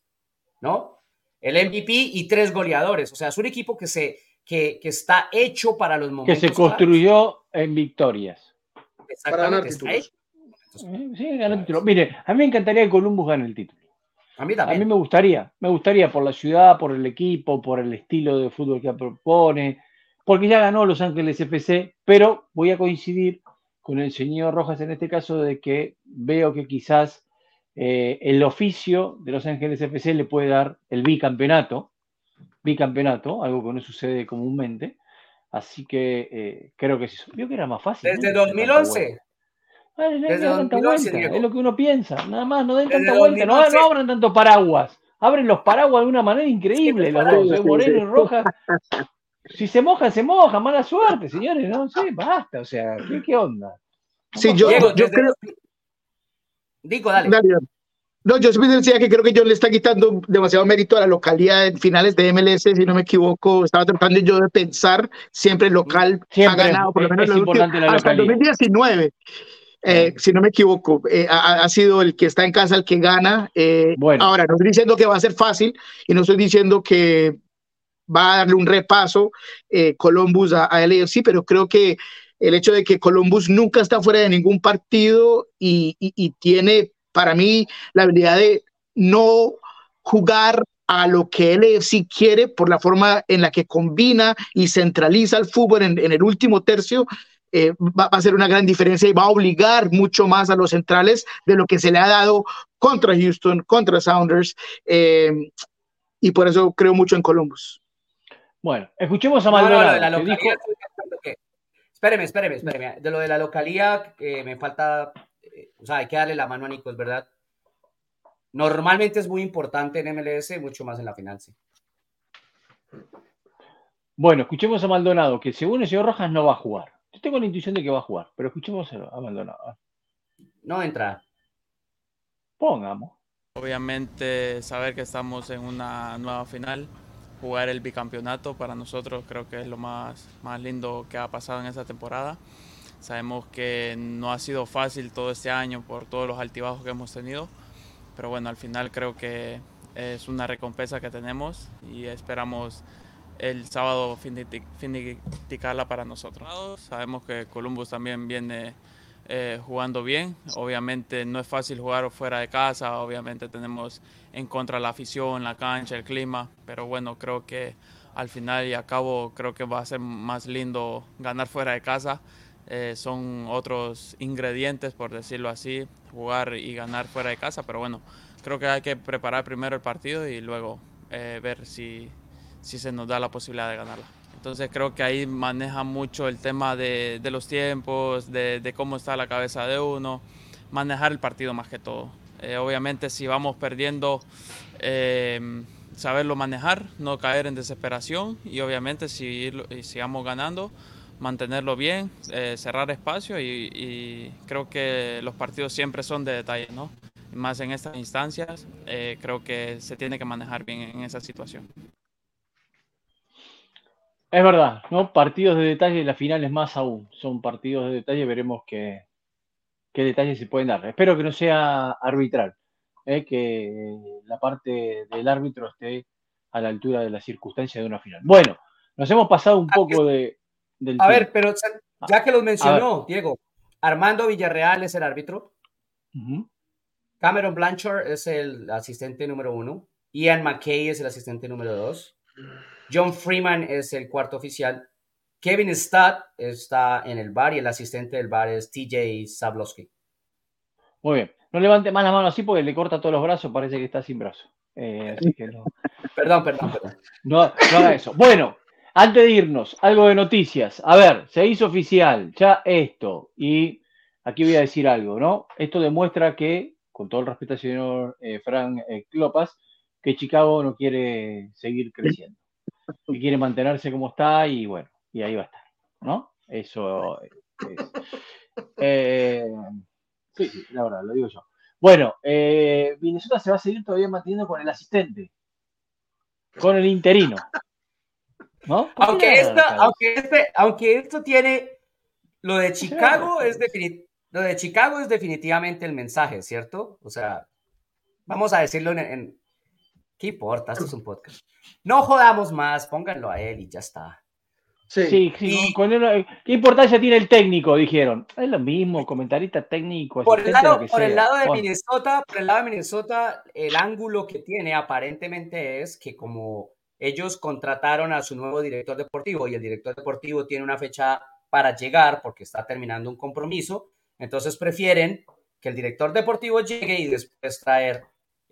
¿no? El MVP y tres goleadores, o sea, es un equipo que, se, que, que está hecho para los Que momentos. se construyó en victorias. Para ganar títulos. Eh, Sí, ganó el título. Mire, a mí me encantaría que Columbus gane el título. A mí A también. mí me gustaría, me gustaría por la ciudad, por el equipo, por el estilo de fútbol que propone, porque ya ganó Los Ángeles FC, pero voy a coincidir con el señor Rojas en este caso de que veo que quizás eh, el oficio de Los Ángeles FC le puede dar el bicampeonato, bicampeonato, algo que no sucede comúnmente, así que eh, creo que sí. Vio que era más fácil. Desde ¿no? No tanta 2011. vuelta. Ay, no, no Desde den tanta 2011, vuelta, es lo que uno piensa, nada más, no den Desde tanta vuelta, no, 2011. no abran tanto paraguas, abren los paraguas de una manera increíble, los dos, ¿eh? Moreno y Roja. Si se mojan, se mojan, mala suerte, señores, no sé, basta, o sea, ¿qué, qué onda? Sí, yo, Diego, yo creo. Digo, dale. Dale, dale. No, yo siempre decía que creo que John le está quitando demasiado mérito a la localidad en finales de MLS, si no me equivoco. Estaba tratando yo de pensar, siempre local Siempre ha ganado, por lo menos es los últimos- importante la hasta el localidad. 2019. eh, si no me equivoco, eh, ha, ha sido el que está en casa el que gana. eh, Bueno. Ahora, no estoy diciendo que va a ser fácil y no estoy diciendo que va a darle un repaso eh, Columbus a, a LAFC, pero creo que el hecho de que Columbus nunca está fuera de ningún partido y, tiene para mí la habilidad de no jugar a lo que LAFC quiere por la forma en la que combina y centraliza el fútbol en, el último tercio, eh, va, va a ser una gran diferencia y va a obligar mucho más a los centrales de lo que se le ha dado contra Houston, contra Sounders, eh, y por eso creo mucho en Columbus. Bueno, escuchemos a No, no, Maldonado. dijo- acuerdo que- Espéreme, espéreme, espéreme. De lo de la localidad, eh, me falta. eh, o sea, hay que darle la mano a Nico, es verdad. Normalmente es muy importante en MLS, mucho más en la final, sí. Bueno, escuchemos a Maldonado, que según el señor Rojas no va a jugar. Yo tengo la intuición de que va a jugar, pero escuchemos a Maldonado. No entra. Pongamos. Obviamente saber que estamos en una nueva final, jugar el bicampeonato para nosotros creo que es lo más, más lindo que ha pasado en esta temporada. Sabemos que no ha sido fácil todo este año por todos los altibajos que hemos tenido, pero bueno, al final creo que es una recompensa que tenemos y esperamos el sábado finiti- finiquitarla para nosotros. Sabemos que Columbus también viene eh, jugando bien. Obviamente no es fácil jugar fuera de casa, obviamente tenemos en contra la afición, la cancha, el clima, pero bueno, creo que al final y a cabo creo que va a ser más lindo ganar fuera de casa. Eh, son otros ingredientes, por decirlo así, jugar y ganar fuera de casa, pero bueno, creo que hay que preparar primero el partido y luego eh, ver si, si se nos da la posibilidad de ganarla. Entonces creo que ahí maneja mucho el tema de, de los tiempos, de, de, cómo está la cabeza de uno, manejar el partido más que todo. Eh, obviamente si vamos perdiendo, eh, saberlo manejar, no caer en desesperación y obviamente si y sigamos ganando, mantenerlo bien, eh, cerrar espacio y, y, creo que los partidos siempre son de detalle, ¿no? Más en estas instancias, eh, creo que se tiene que manejar bien en esa situación. Es verdad, ¿no? Partidos de detalle, la final es más aún. Son partidos de detalle, veremos qué, qué detalles se pueden dar. Espero que no sea arbitral, ¿eh? que la parte del árbitro esté a la altura de la circunstancia de una final. Bueno, nos hemos pasado un poco de, del A tiempo. ver, pero ya que los mencionó, Diego, Armando Villarreal es el árbitro. Uh -huh. Cameron Blanchard es el asistente número uno. Ian McKay es el asistente número dos. John Freeman es el cuarto oficial. Kevin Stott está en el bar y el asistente del bar es TJ Sablowski. Muy bien. No levante más la mano así porque le corta todos los brazos, parece que está sin brazo. Eh, así que no. perdón, perdón, perdón. No, no haga eso. Bueno, antes de irnos, algo de noticias. A ver, se hizo oficial ya esto. Y aquí voy a decir algo, ¿no? Esto demuestra que, con todo el respeto al señor eh, Frank eh, Klopas, que Chicago no quiere seguir creciendo. Que quiere mantenerse como está y bueno, y ahí va a estar, ¿no? Eso es. Eh, sí, sí, la verdad, lo digo yo. Bueno, eh, Minnesota se va a seguir todavía manteniendo con el asistente, con el interino. ¿No? Aunque, esta, aunque, este, aunque esto tiene. Lo de Chicago es definitivo. Lo de Chicago es definitivamente el mensaje, ¿cierto? O sea, vamos a decirlo en, en, ¿Qué importa? Esto es un podcast. No jodamos más, pónganlo a él y ya está. Sí, sí, sí y, con él, ¿Qué importancia tiene el técnico? Dijeron. Es lo mismo, comentarista técnico. Por el lado, por el lado de Minnesota, por el lado de Minnesota, el ángulo que tiene aparentemente es que como ellos contrataron a su nuevo director deportivo y el director deportivo tiene una fecha para llegar porque está terminando un compromiso, entonces prefieren que el director deportivo llegue y después traer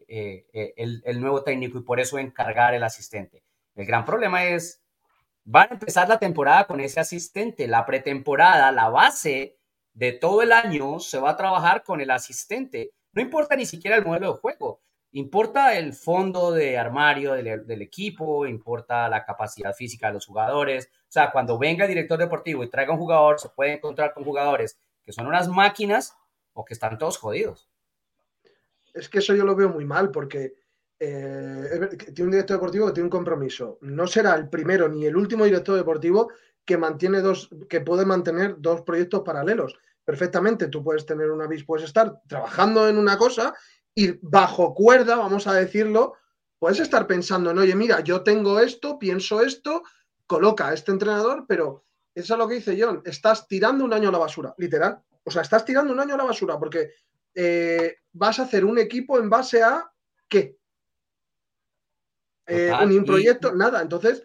eh, eh, el, nuevo técnico y por eso encargar el asistente. El gran problema es, van a empezar la temporada con ese asistente, la pretemporada, la base de todo el año se va a trabajar con el asistente. No importa ni siquiera el modelo de juego, importa el fondo de armario del, del equipo, importa la capacidad física de los jugadores. O sea, cuando venga el director deportivo y traiga un jugador, se puede encontrar con jugadores que son unas máquinas o que están todos jodidos. Es que eso yo lo veo muy mal porque eh, tiene un director deportivo que tiene un compromiso. No será el primero ni el último director deportivo que mantiene dos, que puede mantener dos proyectos paralelos. Perfectamente, tú puedes tener una puedes estar trabajando en una cosa y bajo cuerda, vamos a decirlo, puedes estar pensando en, oye, mira, yo tengo esto, pienso esto, coloca a este entrenador, pero eso es lo que dice John, estás tirando un año a la basura, literal. O sea, estás tirando un año a la basura porque eh, vas a hacer un equipo en base a qué? Eh, un proyecto, nada. Entonces,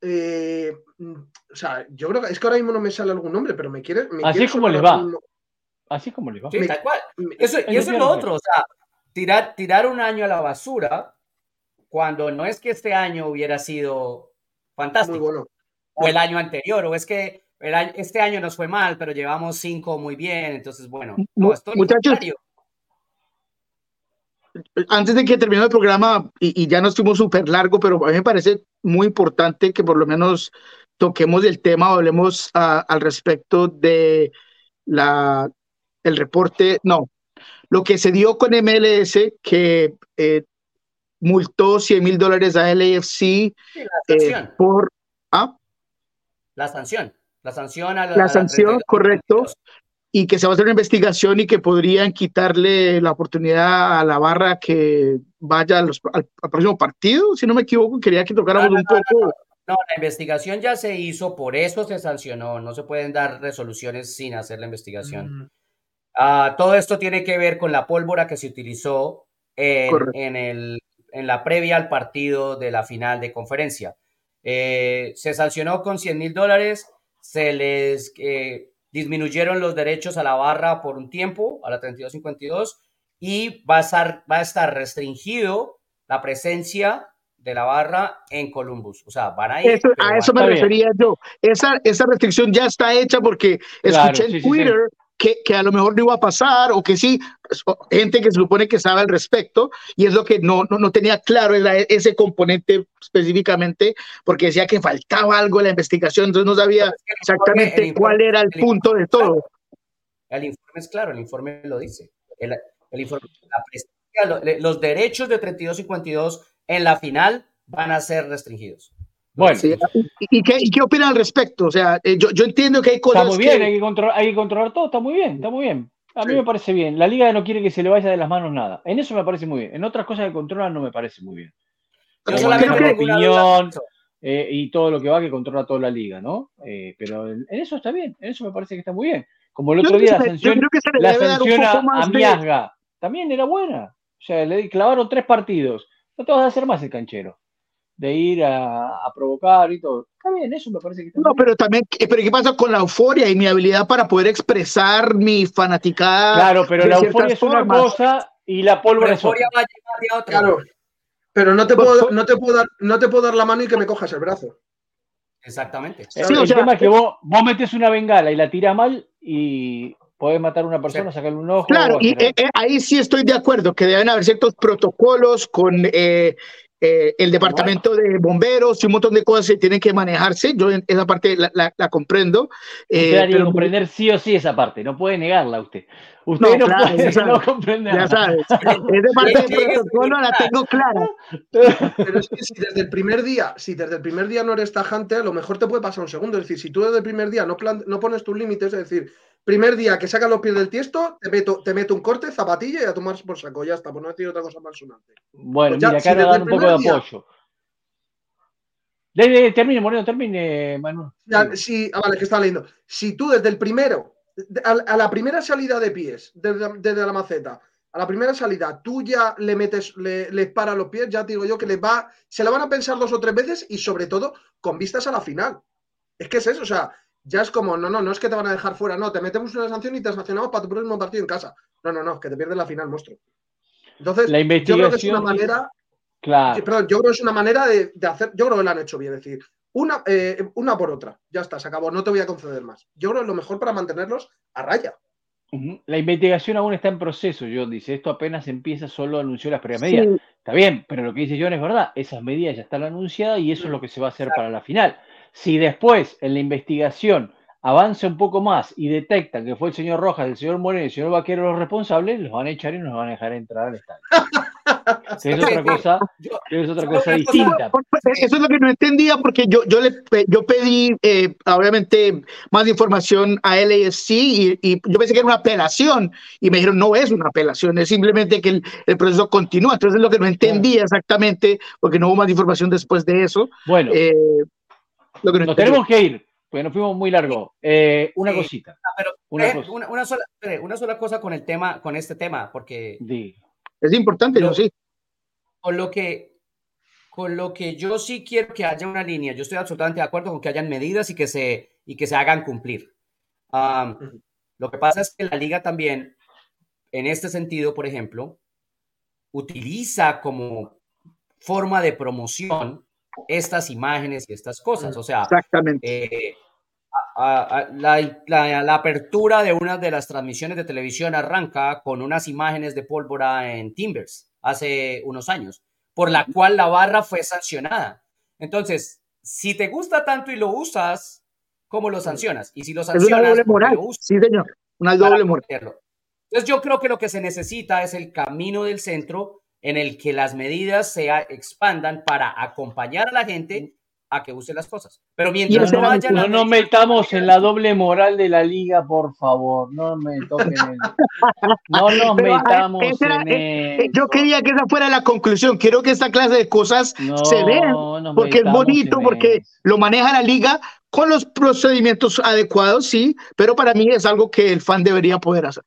eh, o sea, yo creo que es que ahora mismo no me sale algún nombre, pero me quiere. Así como les va. Así como les va. Sí, tal cual. Eso, y eso es lo otro, o sea, tirar, tirar un año a la basura cuando no es que este año hubiera sido fantástico. Muy bueno. O el año anterior, o es que este año nos fue mal, pero llevamos cinco muy bien, entonces bueno. Muchachos, antes de que termine el programa, y, ya nos fuimos súper largo, pero a mí me parece muy importante que por lo menos toquemos el tema, hablemos al respecto de la, el reporte, no, lo que se dio con MLS, que eh, multó 100 mil dólares a LAFC eh, por... ¿ah? La sanción. La sanción a la, sanción, correcto. Y que se va a hacer una investigación y que podrían quitarle la oportunidad a la barra que vaya al, próximo partido. Si no me equivoco, quería que tocáramos un poco. No, la investigación ya se hizo, por eso se sancionó. No se pueden dar resoluciones sin hacer la investigación. Mm. Ah, todo esto tiene que ver con la pólvora que se utilizó en, el, en la previa al partido de la final de conferencia. Eh, se sancionó con 100 mil dólares se les eh, disminuyeron los derechos a la barra por un tiempo, a la 3252, y va a estar, va a estar restringido la presencia de la barra en Columbus. O sea, van a ir. a eso me refería yo. Esa, esa restricción ya está hecha porque escuché en Twitter que, que, a lo mejor no iba a pasar o que sí, pues, gente que se supone que sabe al respecto y es lo que no, no, no tenía claro ese componente específicamente porque decía que faltaba algo en la investigación, entonces no sabía exactamente cuál era el, punto de todo. El informe es claro, el informe lo dice. El, el informe, los derechos de 32-52 en la final van a ser restringidos. Bueno, ¿Y, qué, ¿y, qué, opina al respecto? O sea, eh, yo, yo entiendo que hay cosas. Está muy bien, hay, que controlar, hay que controlar todo, está muy bien, está muy bien. A mí me parece bien. La liga no quiere que se le vaya de las manos nada. En eso me parece muy bien. En otras cosas que controlan no me parece muy bien. Yo solamente la opinión eh, y todo lo que va que controla toda la liga, ¿no? Eh, pero en, eso está bien. En eso me parece que está muy bien. Como el otro día la sanción, la sanción a, Miasga también era buena. O sea, le clavaron tres partidos. No te vas a hacer más el canchero de ir a, provocar y todo. Está bien, eso me parece que está No, pero también, pero ¿qué pasa con la euforia y mi habilidad para poder expresar mi fanaticada? Claro, pero la euforia es una cosa y la pólvora es otra. Va a otra. Claro, pero no te, puedo, no, te puedo dar, no te puedo dar la mano y que me cojas el brazo. Exactamente. el tema es que vos, vos metes una bengala y la tiras mal y podés matar a una persona, sacarle un ojo. Claro, y eh, eh, ahí sí estoy de acuerdo, que deben haber ciertos protocolos con eh, eh, el departamento de bomberos y un montón de cosas que tienen que manejarse. Yo esa parte la, la, comprendo. Eh, usted pero comprender sí o sí esa parte, no puede negarla usted. Usted no, puede no comprender. Ya sabes, esa parte del protocolo la tengo clara. Pero es que si desde el primer día, si desde el primer día no eres tajante, a lo mejor te puede pasar un segundo. Es decir, si tú desde el primer día no, no pones tus límites, es decir, primer día que sacas los pies del tiesto, te meto, te meto un corte, zapatilla y a tomar por saco. Ya está, por no decir otra cosa más sonante. Bueno, pues mira, acá nos dan un poco de apoyo. De, termine, Moreno, termine, Manuel. sí, ah, vale, que está leyendo. Si tú desde el primero, a, la primera salida de pies, desde, la maceta, a la primera salida, tú ya le metes, le, les para los pies, ya te digo yo que les va, se la van a pensar dos o tres veces y sobre todo con vistas a la final. Es que es eso, o sea, ya es como, no, no, no es que te van a dejar fuera, no, te metemos una sanción y te sancionamos para tu próximo partido en casa. No, no, no, que te pierdes la final, monstruo. Entonces, la investigación... yo creo que es una manera. Claro. Perdón, yo creo que es una manera de, hacer. Yo creo que lo han hecho bien, es decir, una, eh, una por otra. Ya está, se acabó, no te voy a conceder más. Yo creo que es lo mejor para mantenerlos a raya. La investigación aún está en proceso, John dice. Esto apenas empieza, solo anunció las primeras medidas. Está bien, pero lo que dice John es verdad. Esas medidas ya están anunciadas y eso es lo que se va a hacer para la final. Si después en la investigación avanza un poco más y detectan que fue el señor Rojas, el señor Moreno y el señor Vaquero los responsables, los van a echar y nos van a dejar entrar al estadio. Que es otra cosa, que es otra cosa distinta. Eso es lo que no entendía porque yo, yo, le, yo pedí, eh, obviamente, más información a LASC y, y, yo pensé que era una apelación y me dijeron, no es una apelación, es simplemente que el, el proceso continúa. Entonces es lo que no entendía exactamente porque no hubo más información después de eso. Bueno, Eh, lo que no nos entendí. tenemos que ir, porque nos fuimos muy largo. Eh, una Sí. cosita. Ah, Pero Una eh, cosa. una, una sola, una sola cosa con el tema, con este tema, porque Di. Es importante, Lo- ¿no? Sí. con lo que con lo que yo sí quiero que haya una línea, yo estoy absolutamente de acuerdo con que hayan medidas y que se y que se hagan cumplir. Ujú. lo que pasa es que la liga también, en este sentido, por ejemplo, utiliza como forma de promoción estas imágenes y estas cosas. O sea, Exactamente. eh, a- a- la, la- la apertura de una de las transmisiones de televisión arranca con unas imágenes de pólvora en Timbers hace unos años, por la cual la barra fue sancionada. Entonces, si te gusta tanto y lo usas, ¿cómo lo sancionas? Y si lo es una sancionas, doble ¿por qué moral. lo usas? Sí, señor. Una doble moral. Entonces yo creo que lo que se necesita es el camino del centro en el que las medidas se expandan para acompañar a la gente a que use las cosas. Pero mientras no haya No nos medidas- metamos en la doble moral de la liga, por favor. No me toquen el... No nos Pero, ver, metamos en Eh, eso. Yo quería que esa fuera la conclusión. Quiero que esta clase de cosas No se vean porque es bonito, porque lo maneja la liga con los procedimientos adecuados, sí, pero para mí es algo que el fan debería poder hacer.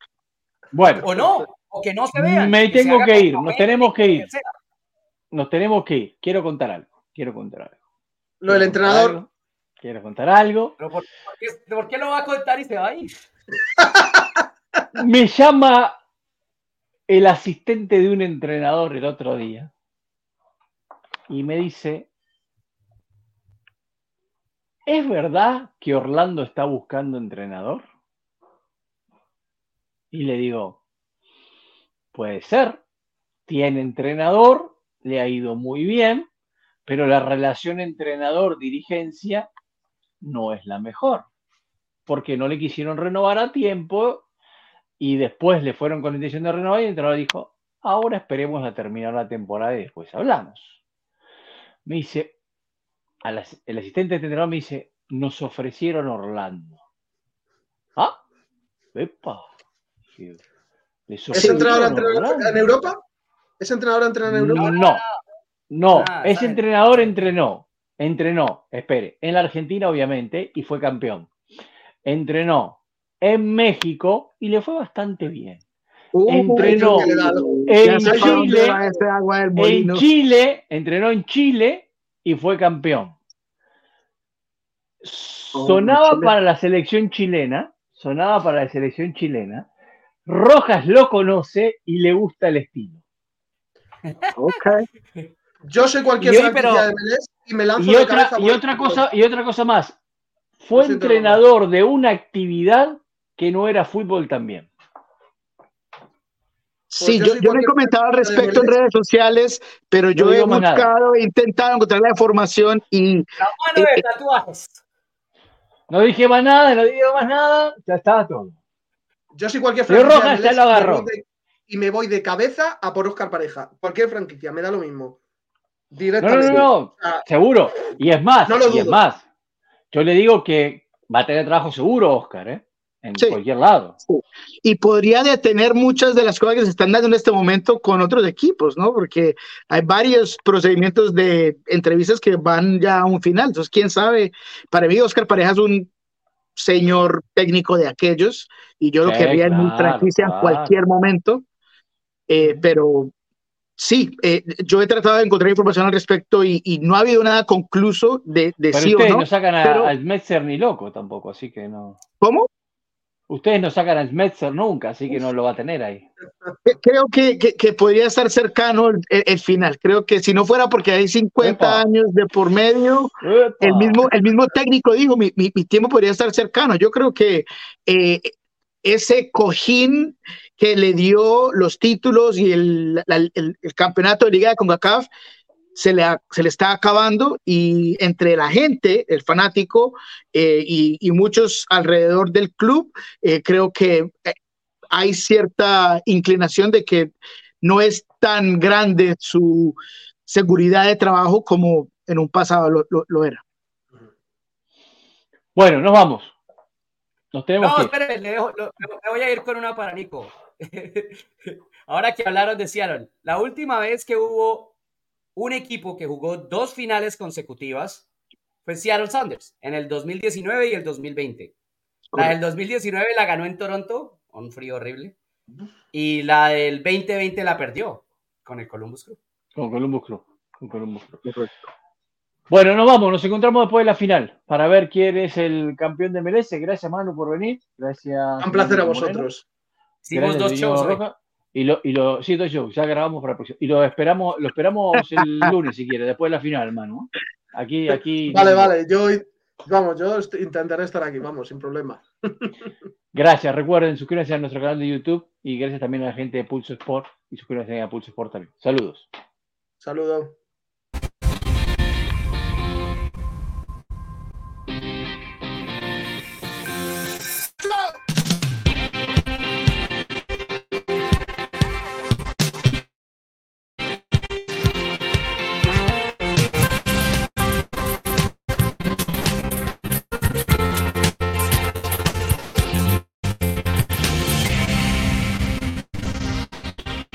Bueno, o no, o que no se vean. Me tengo que ir, nos tenemos que ir. nos tenemos que ir. Quiero contar algo. Quiero contar algo. Lo del entrenador, algo, Quiero contar algo. Pero ¿por, por qué, por qué lo va a contar y se va a ir? Me llama el asistente de un entrenador el otro día y me dice, ¿es verdad que Orlando está buscando entrenador? Y le digo, puede ser, tiene entrenador, le ha ido muy bien, pero la relación entrenador-dirigencia no es la mejor, porque no le quisieron renovar a tiempo y después le fueron con la intención de renovar y el entrenador dijo, ahora esperemos a terminar la temporada y después hablamos. Me dice, as- el asistente de entrenador me dice, nos ofrecieron Orlando. Ah, epa. Dije, ¿les ¿es entrenador a ofrecieron entrenar Orlando? en Europa? ¿Es entrenador a entrenar en Europa? No, no, Ah, ese ¿saben? entrenador entrenó, entrenó, espere, en la Argentina obviamente y fue campeón. Entrenó en México y le fue bastante bien. Entrenó da algo. en Chile, en. Chile, entrenó en Chile y fue campeón. Sonaba Chile. para la selección chilena, sonaba para la selección chilena. Rojas lo conoce y le gusta el estilo. Ok. Yo sé cualquier Y hoy, franquicia pero- de MLS y me lanzo Y de otra, cabeza y otra cosa, y otra cosa más. Fue entrenador de una actividad que no era fútbol también. Sí, yo yo, soy yo le comentado al de respecto en redes sociales, pero yo No he buscado, he intentado encontrar la información y La mano de tatuajes. No dije más nada, no dije más nada, ya estaba todo. Yo soy cualquier franquicia Rojas de ya lo y me de- y me voy de cabeza a por Oscar Pareja. Cualquier franquicia, me da lo mismo. No, no, Directamente. no, no, O sea, seguro. Y es más, No lo y es más. Yo le digo que va a tener trabajo seguro, Oscar, ¿eh? En Sí. cualquier lado. y podría detener muchas de las cosas que se están dando en este momento con otros equipos, ¿no? Porque hay varios procedimientos de entrevistas que van ya a un final. Entonces, quién sabe. Para mí, Oscar Pareja es un señor técnico de aquellos y yo lo Sí, querría en mi claro, franquicia en claro. cualquier momento. Eh, pero sí, eh, yo he tratado de encontrar información al respecto y, y no ha habido nada concluso de, de Pero sí o no. no, sacan a, pero- al Metzer ni loco tampoco, así que no. ¿Cómo? Ustedes no sacan al Metzer nunca, así que no lo va a tener ahí. Creo que, que- que podría estar cercano el, el- final. Creo que si no fuera porque hay 50 Epa. años de por medio, el mismo, el mismo técnico dijo, mi, mi- mi tiempo podría estar cercano. Yo creo que eh, ese cojín que le dio los títulos y el, la- el- el campeonato de Liga de CONCACAF se le, se le está acabando y entre la gente, el fanático eh, y, muchos alrededor del club, eh, creo que eh, hay cierta inclinación de que no es tan grande su seguridad de trabajo como en un pasado lo, era. Bueno, nos vamos. Nos tenemos no, espere, le, voy a ir con una para Nico. Ahora que hablaron de Seattle, la última vez que hubo un equipo que jugó dos finales consecutivas fue Seattle Sanders en el 2019 y el 2020. La del 2019 la ganó en Toronto, un frío horrible, y la del 2020 la perdió con el Columbus Crew. Con Columbus Crew. Con Columbus Crew. Bueno, nos vamos, nos encontramos después de la final para ver quién es el campeón de MLS. Gracias, Manu, por venir. Gracias. Un placer a vosotros. Hicimos dos shows. Y lo, y lo, sí, dos shows, ya grabamos para el próximo. Y lo esperamos, lo esperamos el lunes si quiere, después de la final, Manu. Aquí, aquí. Vale, vale, yo vamos, yo intentaré estar aquí, vamos, sin problema. Gracias, recuerden suscríbanse a nuestro canal de YouTube y gracias también a la gente de Pulso Sport y suscríbanse a Pulso Sport también. Saludos. Saludos.